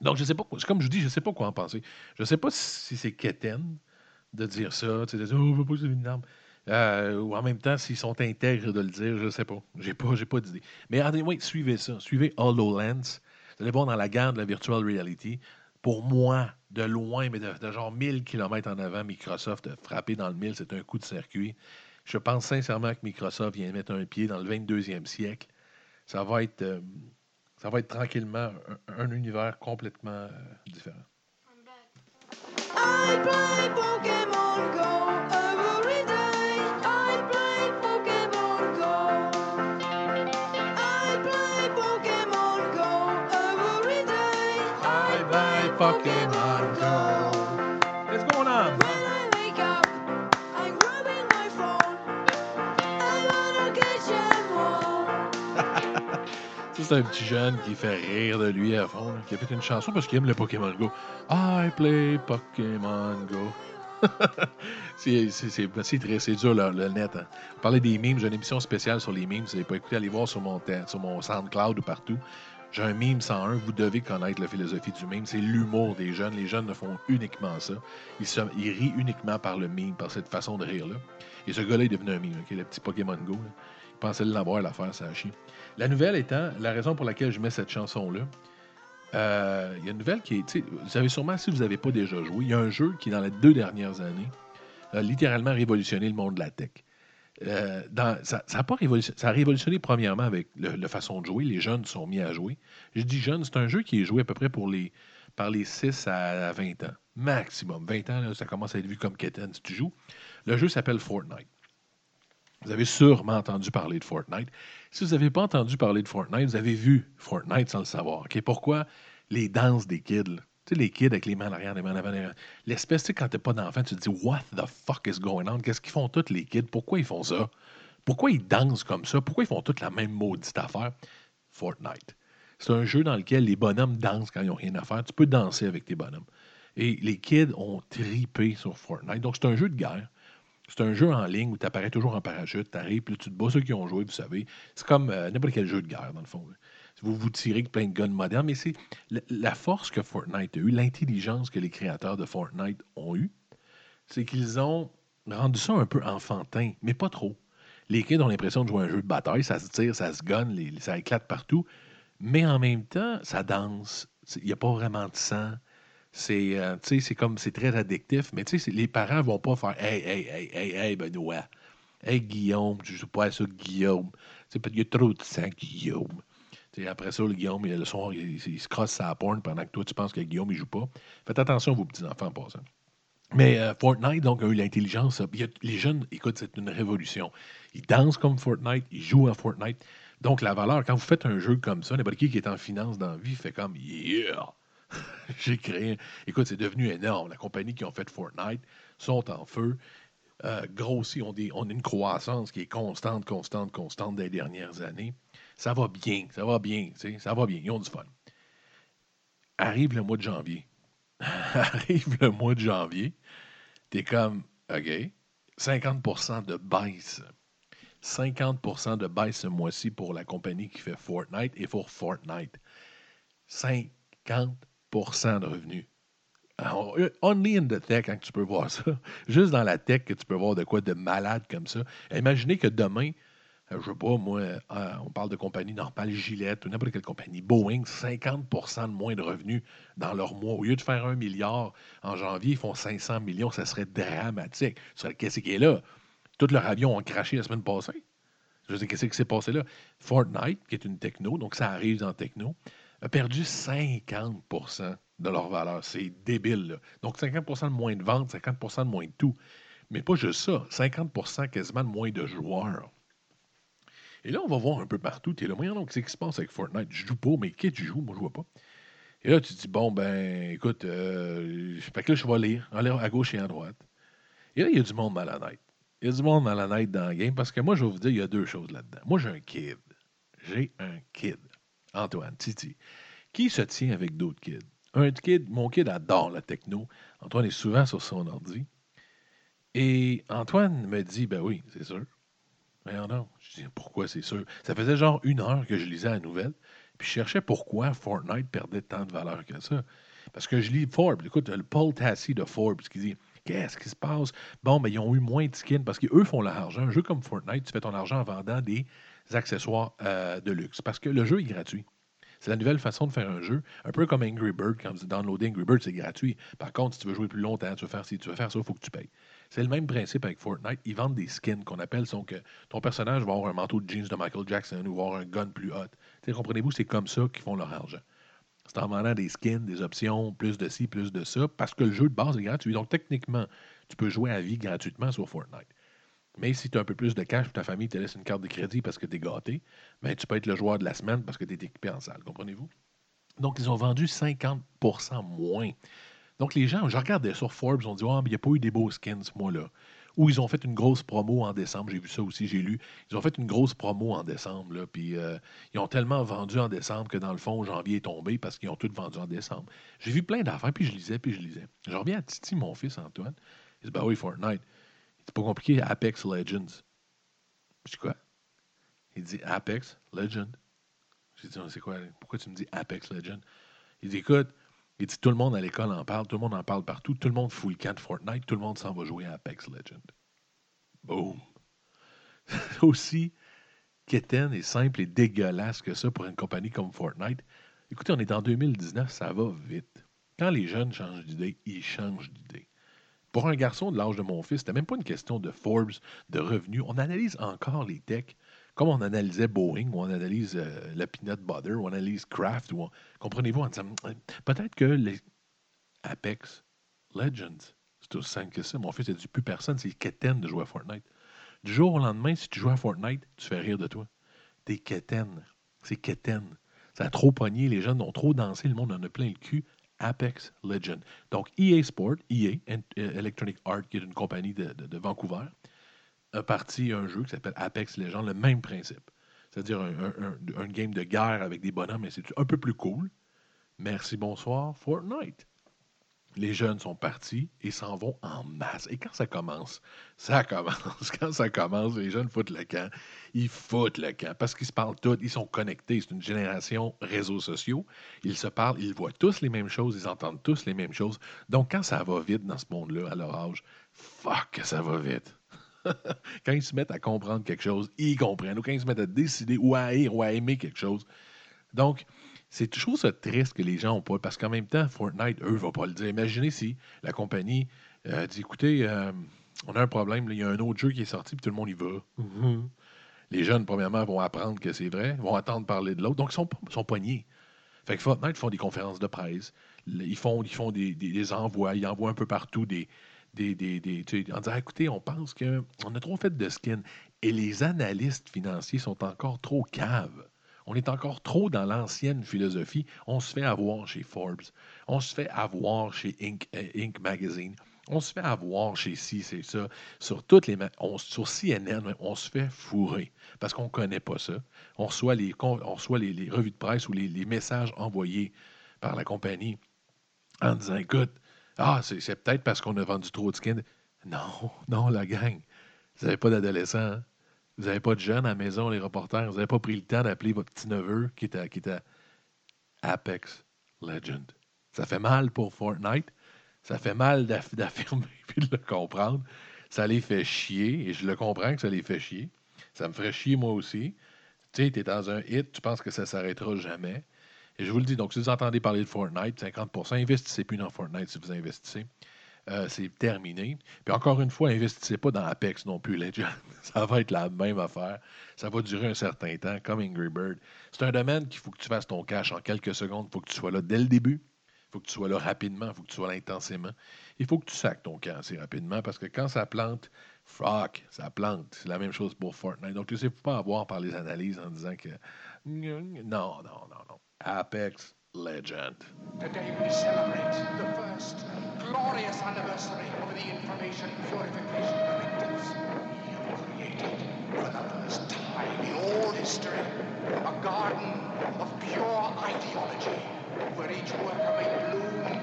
Donc, je sais pas, comme je vous dis, je sais pas quoi en penser. Je sais pas si c'est quétaine de dire ça, de dire, oh, on veut pas que une arme. Euh, ou en même temps, s'ils sont intègres de le dire, je sais pas. J'ai pas, pas d'idée. Mais anyway, suivez ça. Suivez HoloLens. Vous allez voir dans la gamme de la virtual reality. Pour moi, de loin, mais de, de genre 1000 km en avant, Microsoft a frappé dans le mille. C'est un coup de circuit. Je pense sincèrement que Microsoft vient mettre un pied dans le 22e siècle. Ça va être, euh, ça va être tranquillement un, un univers complètement euh, différent. I play Pokemon Go Pokemon Go. What's going on? C'est un petit jeune qui fait rire de lui à fond, qui a fait une chanson parce qu'il aime le Pokémon Go. I play Pokémon Go. c'est c'est- très c'est dur le, le net. Hein. On parlait des memes, j'ai une émission spéciale sur les memes. Si vous n'avez pas écouté, allez voir sur mon, sur mon SoundCloud ou partout. J'ai un meme 101. Vous devez connaître la philosophie du meme. C'est l'humour des jeunes. Les jeunes ne font uniquement ça. Ils, rient uniquement par le meme, par cette façon de rire-là. Et ce gars-là est devenu un meme, ok, le petit Pokémon Go. Il pensait l'avoir, l'affaire, ça a chier. La nouvelle étant, la raison pour laquelle je mets cette chanson-là, euh, il y a une nouvelle qui est. Vous avez sûrement, si vous n'avez pas déjà joué, il y a un jeu qui, dans les deux dernières années, a littéralement révolutionné le monde de la tech. Euh, ça, a pas révolutionné, premièrement avec la façon de jouer. Les jeunes sont mis à jouer. Je dis jeunes, c'est un jeu qui est joué à peu près pour les, par les 6 à 20 ans. Maximum. 20 ans, ça commence à être vu comme quétaine si tu joues. Le jeu s'appelle Fortnite. Vous avez sûrement entendu parler de Fortnite. Si vous n'avez pas entendu parler de Fortnite, vous avez vu Fortnite sans le savoir. Pourquoi les danses des kids? Tu sais, les kids avec les mains arrière, les mains en avant, l'espèce, tu sais, quand t'as pas d'enfant, tu te dis, What the fuck is going on? Qu'est-ce qu'ils font tous les kids? Pourquoi ils font ça? Pourquoi ils dansent comme ça? Pourquoi ils font toute la même maudite affaire? Fortnite. C'est un jeu dans lequel les bonhommes dansent quand ils n'ont rien à faire. Tu peux danser avec tes bonhommes. Et les kids ont tripé sur Fortnite. Donc, c'est un jeu de guerre. C'est un jeu en ligne où tu apparais toujours en parachute, tu arrives, puis là, tu te bats ceux qui ont joué, vous savez. C'est comme euh, n'importe quel jeu de guerre, dans le fond. Vous vous tirez avec plein de guns modernes, mais c'est la, force que Fortnite a eue, l'intelligence que les créateurs de Fortnite ont eue, c'est qu'ils ont rendu ça un peu enfantin, mais pas trop. Les kids ont l'impression de jouer un jeu de bataille, ça se tire, ça se gonne, ça éclate partout, mais en même temps, ça danse. C'est- Il n'y a pas vraiment de sang. C'est euh, tu c'est comme c'est très addictif, mais tu c'est- les parents vont pas faire Hey, hey, hey, hey, hey, Benoît. Hey, Guillaume, je joue pas à ça, Guillaume. Tu sais, parce qu'il y a trop de sang, Guillaume. Après ça, le Guillaume, il, le soir, il, se crosse sa porn pendant que toi, tu penses que Guillaume, il joue pas. Faites attention à vos petits-enfants en passant. Mais euh, Fortnite, donc, a eu l'intelligence. Les jeunes, écoute, c'est une révolution. Ils dansent comme Fortnite, ils jouent à Fortnite. Donc, la valeur, quand vous faites un jeu comme ça, n'importe qui qui est en finance dans la vie fait comme Yeah! J'ai créé. Écoute, c'est devenu énorme. La compagnie qui ont fait Fortnite sont en feu. Euh, grossi, on a une croissance qui est constante, constante, constante des dernières années. Ça va bien, ça va bien, ça va bien, ils ont du fun. Arrive le mois de janvier. Arrive le mois de janvier, t'es comme, OK, 50% de baisse. 50% de baisse ce mois-ci pour la compagnie qui fait Fortnite et pour Fortnite. 50% de revenus. Euh, Only in the tech, quand tu peux voir ça. Juste dans la tech que tu peux voir de quoi de malade comme ça. Imaginez que demain, euh, je sais pas, moi, euh, on parle de compagnie normale, Gillette ou n'importe quelle compagnie, Boeing, 50% de moins de revenus dans leur mois. Au lieu de faire un milliard en janvier, ils font 500 millions. Ça serait dramatique. Qu'est-ce qui est là? Tous leurs avions ont craché la semaine passée. Je sais qu'est-ce qui s'est passé là? Fortnite, qui est une techno, donc ça arrive dans techno, a perdu 50% de leur valeur. C'est débile. Donc 50% de moins de ventes, 50% de moins de tout. Mais pas juste ça, 50% quasiment de moins de joueurs. Et là, on va voir un peu partout. Tu es là, moyen donc, qu'est-ce qui se passe avec Fortnite? Je joue pas, mais qui tu joues? Moi, je vois pas. Et là, tu te dis, bon, ben, écoute, euh, fait que là, je vais lire, à gauche et à droite. Et là, il y a du monde malhonnête. Il y a du monde malhonnête dans le game parce que moi, je vais vous dire, il y a deux choses là-dedans. Moi, j'ai un kid. J'ai un kid. Antoine, Titi, qui se tient avec d'autres kids? Un kid, mon kid adore la techno. Antoine est souvent sur son ordi. Et Antoine me dit, ben oui, c'est sûr. Mais non. Je dis, pourquoi c'est sûr? Ça faisait genre une heure que je lisais la nouvelle. Puis je cherchais pourquoi Fortnite perdait tant de valeur que ça. Parce que je lis Forbes. Écoute, le Paul Tassi de Forbes qui dit Qu'est-ce qui se passe? Bon, ben, ils ont eu moins de skins parce qu'eux font leur argent. Un jeu comme Fortnite, tu fais ton argent en vendant des accessoires euh, de luxe. Parce que le jeu est gratuit. C'est la nouvelle façon de faire un jeu. Un peu comme Angry Bird. Quand tu downloader Angry Bird, c'est gratuit. Par contre, si tu veux jouer plus longtemps, tu veux faire ci, tu veux faire ça, il faut que tu payes. C'est le même principe avec Fortnite. Ils vendent des skins qu'on appelle sont que ton personnage va avoir un manteau de jeans de Michael Jackson ou avoir un gun plus hot. Comprenez-vous, c'est comme ça qu'ils font leur argent. C'est en vendant des skins, des options, plus de ci, plus de ça, parce que le jeu de base est gratuit. Donc, techniquement, tu peux jouer à vie gratuitement sur Fortnite. Mais si tu as un peu plus de cash, ta famille te laisse une carte de crédit parce que tu es gâté, ben, tu peux être le joueur de la semaine parce que tu es équipé en salle. Comprenez-vous? Donc, ils ont vendu 50% moins. Donc, les gens, je regardais sur Forbes, ils ont dit, ah, mais il n'y a pas eu des beaux skins ce mois-là. Ou ils ont fait une grosse promo en décembre, j'ai vu ça aussi, j'ai lu. Ils ont fait une grosse promo en décembre, puis euh, ils ont tellement vendu en décembre que dans le fond, janvier est tombé parce qu'ils ont tout vendu en décembre. J'ai vu plein d'affaires, puis je lisais, puis je lisais. Je reviens à Titi, mon fils Antoine. Il dit, bah oui, Fortnite. C'est pas compliqué, Apex Legends. Je dis quoi? Il dit Apex Legends. J'ai dit, c'est quoi? Pourquoi tu me dis Apex Legends? Il dit, écoute, il dit, tout le monde à l'école en parle, tout le monde en parle partout, tout le monde fout le camp de Fortnite, tout le monde s'en va jouer à Apex Legends. Boom! Aussi quétaine et simple et dégueulasse que ça pour une compagnie comme Fortnite. Écoutez, on est en 2019, ça va vite. Quand les jeunes changent d'idée, ils changent d'idée. Pour un garçon de l'âge de mon fils, c'était même pas une question de Forbes, de revenus. On analyse encore les techs comme on analysait Boeing, ou on analyse euh, le peanut butter, ou on analyse Kraft. Ou Comprenez-vous, euh, peut-être que les Apex Legends, c'est aussi simple que ça. Mon fils a dit plus personne, c'est quétaine de jouer à Fortnite. Du jour au lendemain, si tu joues à Fortnite, tu fais rire de toi. T'es quétaine. C'est quétaine. Ça a trop pogné, les jeunes ont trop dansé, le monde en a plein le cul. Apex Legends. Donc, EA Sport, EA, euh, Electronic Art, qui est une compagnie de Vancouver, a parti un jeu qui s'appelle Apex Legends, le même principe. C'est-à-dire un, game de guerre avec des bonhommes, mais c'est un peu plus cool. Merci, bonsoir, Fortnite. Les jeunes sont partis et s'en vont en masse. Et quand ça commence, ça commence. Quand ça commence, les jeunes foutent le camp. Ils foutent le camp parce qu'ils se parlent tous, ils sont connectés. C'est une génération réseaux sociaux. Ils se parlent, ils voient tous les mêmes choses, ils entendent tous les mêmes choses. Donc, quand ça va vite dans ce monde-là, à leur âge, fuck, que ça va vite. quand ils se mettent à comprendre quelque chose, ils comprennent. Ou quand ils se mettent à décider ou à haïr ou à aimer quelque chose. Donc, c'est toujours ça triste que les gens ont pas. Parce qu'en même temps, Fortnite, eux, ne vont pas le dire. Imaginez si la compagnie euh, dit écoutez, euh, on a un problème, il y a un autre jeu qui est sorti, puis tout le monde y va. Mhm. Les jeunes, premièrement, vont apprendre que c'est vrai, vont attendre parler de l'autre. Donc, ils sont, sont poignés. Fait que Fortnite font des conférences de presse, ils font, ils font des, des- des envois, ils envoient un peu partout des. Des, en disant écoutez, on pense qu'on a trop fait de skins. Et les analystes financiers sont encore trop caves. On est encore trop dans l'ancienne philosophie. On se fait avoir chez Forbes. On se fait avoir chez Inc, euh, Inc Magazine. On se fait avoir chez ci, c'est ça. Sur toutes les on- sur CNN, on se fait fourrer parce qu'on ne connaît pas ça. On reçoit les, on reçoit les, les revues de presse ou les, les messages envoyés par la compagnie en disant écoute, ah, c'est peut-être parce qu'on a vendu trop de skins. Non, non, la gang. Vous n'avez pas d'adolescents. hein? Vous n'avez pas de jeunes à la maison, les reporters. Vous n'avez pas pris le temps d'appeler votre petit-neveu qui à Apex Legend. Ça fait mal pour Fortnite. Ça fait mal d'aff- d'affirmer puis de le comprendre. Ça les fait chier, et je le comprends que ça les fait chier. Ça me ferait chier moi aussi. Tu sais, tu es dans un hit, tu penses que ça s'arrêtera jamais. Et je vous le dis, donc si vous entendez parler de Fortnite, 50% investissez plus dans Fortnite si vous investissez. Euh, c'est terminé. Puis encore une fois, investissez pas dans Apex non plus, Legend. Ça va être la même affaire. Ça va durer un certain temps, comme Angry Bird. C'est un domaine qu'il faut que tu fasses ton cash en quelques secondes. Il faut que tu sois là dès le début. Il faut que tu sois là rapidement. Il faut que tu sois là intensément. Il faut que tu sacs ton camp assez rapidement parce que quand ça plante, fuck, ça plante. C'est la même chose pour Fortnite. Donc, ne sais pas avoir par les analyses en disant que non, non, non, non. Apex Legend. Today we celebrate the first glorious anniversary of the information purification directives. We have created, for the first time in all history, a garden of pure ideology, where each worker may bloom,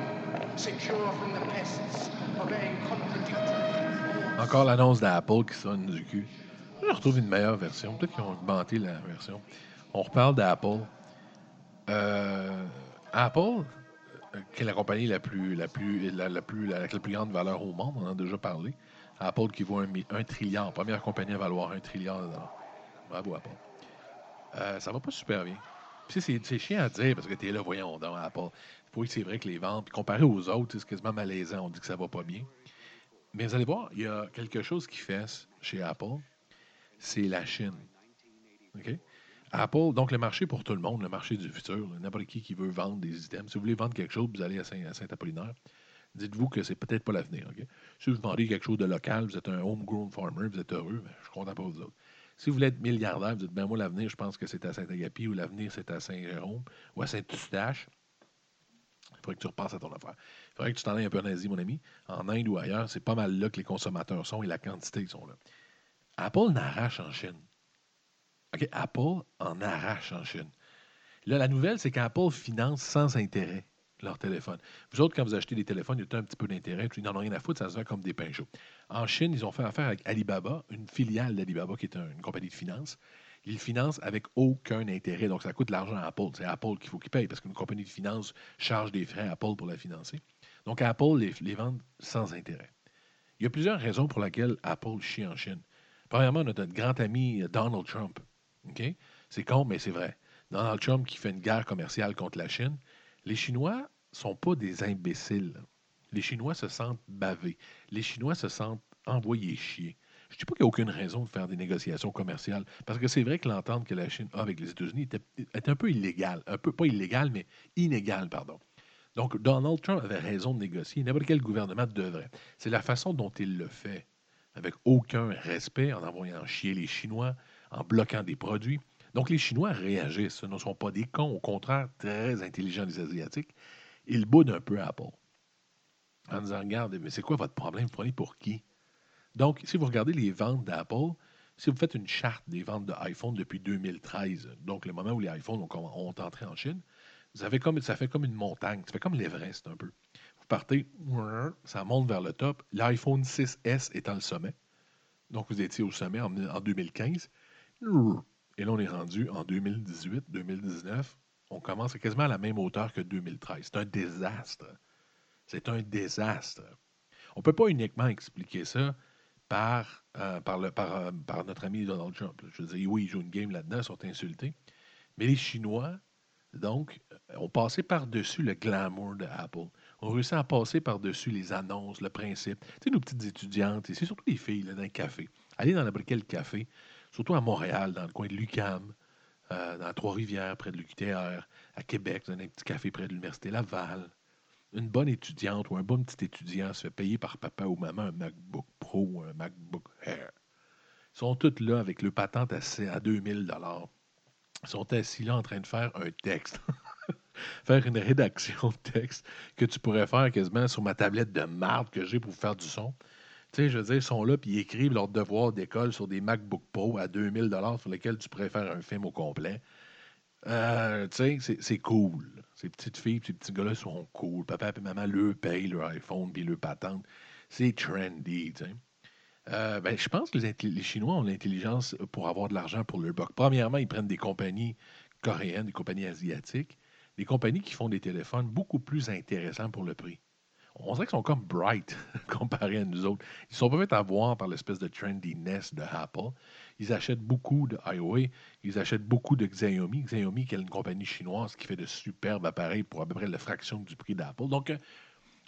secure from the pests contradictory. Encore l'annonce d'Apple qui sonne du cul. Je retrouve une meilleure version. Peut-être qu'ils ont augmenté la version. On reparle d'Apple. Euh, Apple, euh, qui est la compagnie la plus, la plus, la, la plus, la- plus grande valeur au monde, on en a déjà parlé. Apple qui vaut un, trillion. Première compagnie à valoir un trillion de dollars. Bravo, Apple. Euh, ça va pas super bien. C'est, chiant à dire parce que tu es là, voyons donc, Apple. C'est vrai que les ventes, comparé aux autres, c'est quasiment malaisant. On dit que ça va pas bien. Mais vous allez voir, il y a quelque chose qui fait chez Apple, c'est la Chine. OK? Apple, donc le marché pour tout le monde, le marché du futur, n'importe qui qui veut vendre des items. Si vous voulez vendre quelque chose, vous allez à Saint- à Saint-Apollinaire. Dites-vous que c'est peut-être pas l'avenir. Si vous vendez quelque chose de local, vous êtes un homegrown farmer, vous êtes heureux, ben, je suis content pour vous autres. Si vous voulez être milliardaire, vous dites, ben moi, l'avenir, je pense que c'est à Saint-Agapi ou l'avenir, c'est à Saint-Jérôme ou à Saint-Eustache. Il faudrait que tu repasses à ton affaire. Il faudrait que tu t'en ailles un peu en Asie, mon ami. En Inde ou ailleurs, c'est pas mal là que les consommateurs sont et la quantité ils sont là. Apple n'arrache en Chine. Apple en arrache en Chine. Là, la nouvelle, c'est qu'Apple finance sans intérêt leur téléphone. Vous autres, quand vous achetez des téléphones, il y a un petit peu d'intérêt, ils n'en ont rien à foutre, ça se fait comme des pains. En Chine, ils ont fait affaire avec Alibaba, une filiale d'Alibaba qui est un- une compagnie de finance. Ils financent avec aucun intérêt, donc ça coûte de l'argent à Apple. C'est Apple qu'il faut qu'il paye parce qu'une compagnie de finance charge des frais à Apple pour la financer. Donc Apple les, les vend sans intérêt. Il y a plusieurs raisons pour lesquelles Apple chie en Chine. Premièrement, notre grand ami euh, Donald Trump. C'est con, mais c'est vrai. Donald Trump qui fait une guerre commerciale contre la Chine. Les Chinois sont pas des imbéciles. Les Chinois se sentent bavés. Les Chinois se sentent envoyés chier. Je ne dis pas qu'il n'y a aucune raison de faire des négociations commerciales, parce que c'est vrai que l'entente que la Chine a avec les États-Unis est un peu illégale. Un peu, pas illégale, mais inégale, pardon. Donc, Donald Trump avait raison de négocier. N'importe quel gouvernement devrait. C'est la façon dont il le fait, avec aucun respect, en envoyant chier les Chinois, en bloquant des produits. Donc, les Chinois réagissent. Ce ne sont pas des cons, au contraire, très intelligents, les Asiatiques. Ils boudent un peu Apple. En disant, regarde, mais c'est quoi votre problème? Vous prenez pour qui? Donc, si vous regardez les ventes d'Apple, si vous faites une charte des ventes d'iPhone depuis 2013, donc le moment où les iPhones ont, entré en Chine, ça fait, comme, une montagne, ça fait comme l'Everest un peu. Vous partez, ça monte vers le top, l'iPhone 6S est dans le sommet. Donc, vous étiez au sommet en 2015. Et là, on est rendu en 2018, 2019. On commence à quasiment à la même hauteur que 2013. C'est un désastre. C'est un désastre. On ne peut pas uniquement expliquer ça par, euh, euh, par notre ami Donald Trump. Je veux dire, oui, ils jouent une game là-dedans, ils sont insultés. Mais les Chinois, donc, euh, ont passé par-dessus le glamour de Apple. On réussi à passer par-dessus les annonces, le principe. Tu sais, nos petites étudiantes, c'est surtout les filles dans le café. Allez dans n'importe quel café, surtout à Montréal, dans le coin de l'UCAM, euh, dans Trois-Rivières, près de l'UQTR, à Québec, dans un petit café près de l'Université Laval. Une bonne étudiante ou un bon petit étudiant se fait payer par papa ou maman un MacBook Pro ou un MacBook Air. Ils sont tous là avec le patente à, à 2000 dollars. Ils sont assis là en train de faire un texte. faire une rédaction de texte que tu pourrais faire quasiment sur ma tablette de marde que j'ai pour faire du son. Tu sais, je veux dire, ils sont là puis ils écrivent leurs devoirs d'école sur des MacBook Pro à 2000 dollars sur lesquels tu pourrais faire un film au complet. Euh, tu sais, c'est- cool. Ces petites filles, ces petits gars-là sont cool. Papa et maman le payent leur iPhone puis le patente. C'est trendy, tu. Euh, ben, je pense que les Chinois ont l'intelligence pour avoir de l'argent pour leur buck. Premièrement, ils prennent des compagnies coréennes, des compagnies asiatiques, des compagnies qui font des téléphones beaucoup plus intéressants pour le prix. On dirait qu'ils sont comme bright comparé à nous autres. Ils sont pas fait avoir par l'espèce de trendiness de Apple. Ils achètent beaucoup de Huawei, ils achètent beaucoup de Xiaomi. Xiaomi, qui est une compagnie chinoise qui fait de superbes appareils pour à peu près la fraction du prix d'Apple. Donc, euh,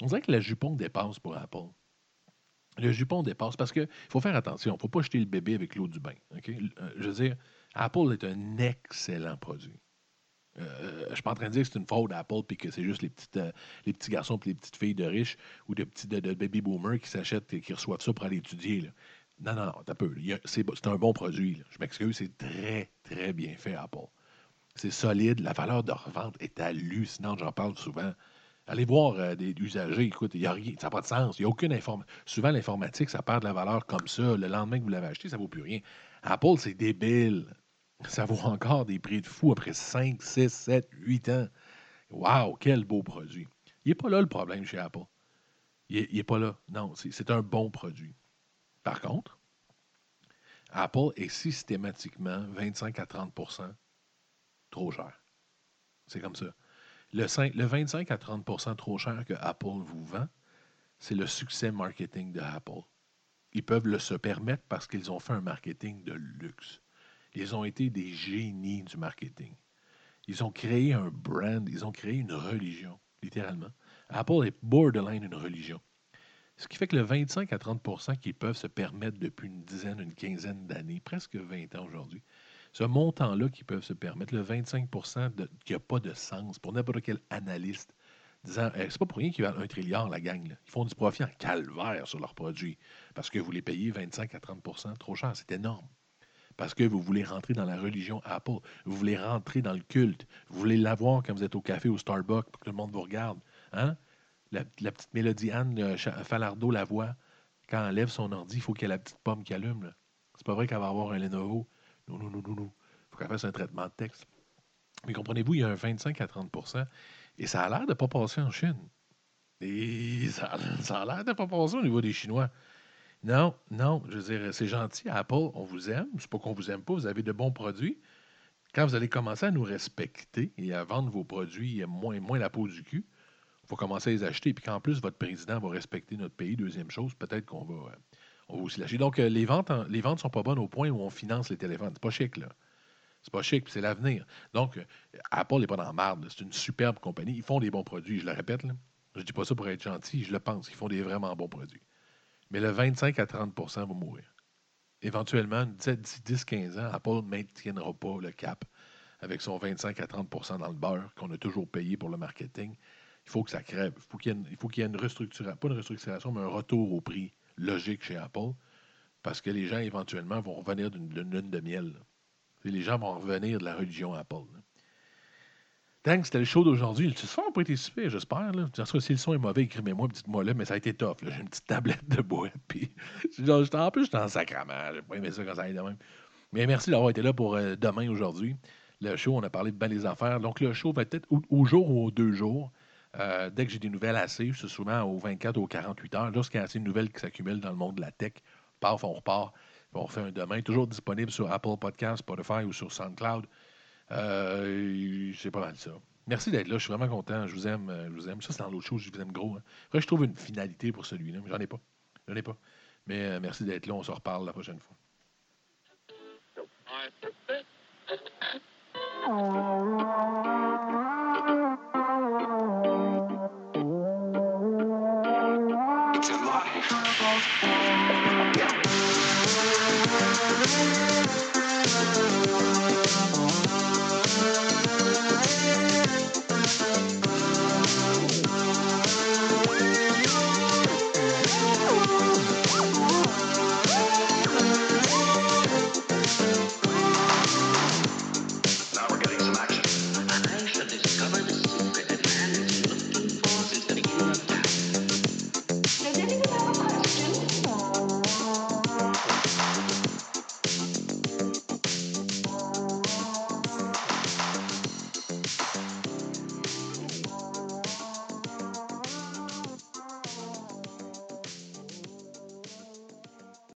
on dirait que le jupon dépasse pour Apple. Le jupon dépasse parce qu'il faut faire attention. Il ne faut pas jeter le bébé avec l'eau du bain. Euh, Je veux dire, Apple est un excellent produit. Euh, je suis pas en train de dire que c'est une faute d'Apple puis que c'est juste les, euh, petits garçons et les petites filles de riches ou de petits baby boomers qui s'achètent et qui reçoivent ça pour aller étudier. Non, non, non, t'as peu. Y C'est un bon produit. Je m'excuse, c'est très, très bien fait, Apple. C'est solide. La valeur de revente est hallucinante. J'en parle souvent. Allez voir euh, des usagers. Écoute, n'y a rien. Ça n'a pas de sens. Il n'y a aucune information. Souvent, l'informatique, ça perd de la valeur comme ça. Le lendemain que vous l'avez acheté, ça ne vaut plus rien. Apple, c'est débile. Ça vaut encore des prix de fou après 5, 6, 7, 8 ans. Wow, quel beau produit. Il n'est pas là le problème chez Apple. Il n'est pas là. Non, c'est un bon produit. Par contre, Apple est systématiquement 25 à 30% trop cher. C'est comme ça. Le 25 à 30% trop cher que Apple vous vend, c'est le succès marketing de Apple. Ils peuvent le se permettre parce qu'ils ont fait un marketing de luxe. Ils ont été des génies du marketing. Ils ont créé un brand, ils ont créé une religion, littéralement. Apple est borderline une religion. Ce qui fait que le 25 à 30% qu'ils peuvent se permettre depuis une dizaine, une quinzaine d'années, presque 20 ans aujourd'hui, ce montant-là qu'ils peuvent se permettre, le 25 de- qui n'a pas de sens pour n'importe quel analyste, disant Eh, c'est pas pour rien qu'ils valent un trilliard, la gang. Ils font du profit en calvaire sur leurs produits parce que vous les payez 25 à 30% trop cher. C'est énorme. Parce que vous voulez rentrer dans la religion Apple, vous voulez rentrer dans le culte, vous voulez l'avoir quand vous êtes au café ou au Starbucks pour que le monde vous regarde. Hein? La, petite mélodie Anne euh, Falardeau la voix. Quand elle lève son ordi, il faut qu'il y ait la petite pomme qui allume. C'est pas vrai qu'elle va avoir un Lenovo. Non, non, non, non, non. Il faut qu'elle fasse un traitement de texte. Mais comprenez-vous, il y a un 25 à 30% et ça a l'air de ne pas passer en Chine. Et ça, ça a l'air de ne pas passer au niveau des Chinois. Non, non, je veux dire, c'est gentil. Apple, on vous aime. C'est pas qu'on vous aime pas, vous avez de bons produits. Quand vous allez commencer à nous respecter et à vendre vos produits moins, moins la peau du cul, il faut commencer à les acheter. Puis qu'en plus, votre président va respecter notre pays. Deuxième chose, peut-être qu'on va, euh, aussi lâcher. Donc, euh, les ventes ne les sont pas bonnes au point où on finance les téléphones. C'est pas chic, là. C'est pas chic, c'est l'avenir. Donc, euh, Apple n'est pas dans la marde. C'est une superbe compagnie. Ils font des bons produits, je le répète. Là. Je dis pas ça pour être gentil, je le pense. Ils font des vraiment bons produits. Mais le 25 à 30% va mourir. Éventuellement, d'ici 10-15 ans, Apple ne maintiendra pas le cap avec son 25 à 30% dans le beurre qu'on a toujours payé pour le marketing. Il faut que ça crève. Il faut qu'il y ait une, restructuration, pas une restructuration, mais un retour au prix logique chez Apple, parce que les gens, éventuellement, vont revenir d'une lune de miel. Les gens vont revenir de la religion Apple. Thanks, c'était le show d'aujourd'hui. Le son n'a pas été super, j'espère. En si le son est mauvais, écrivez-moi, dites-moi là, mais ça a été tough. J'ai une petite tablette de boîte. Puis, genre, en plus, j'étais en sacrament. J'ai pas aimé ça quand ça allait de même. Mais merci d'avoir été là pour euh, demain, aujourd'hui. Le show, on a parlé de bien les affaires. Donc, le show va être au, jour ou aux deux jours. Euh, dès que j'ai des nouvelles assez, c'est souvent aux 24 ou aux 48 heures. Lorsqu'il y a assez de nouvelles qui s'accumulent dans le monde de la tech, paf, on repart. On refait un demain. Toujours disponible sur Apple Podcast, Spotify ou sur SoundCloud. Euh, c'est pas mal ça. Merci d'être là, je suis vraiment content, je vous aime, euh, je vous aime. Ça, c'est dans l'autre chose, je vous aime gros. Hein. Après, je trouve une finalité pour celui-là, mais j'en ai pas. J'en ai pas. Mais euh, merci d'être là, on se reparle la prochaine fois. Oh.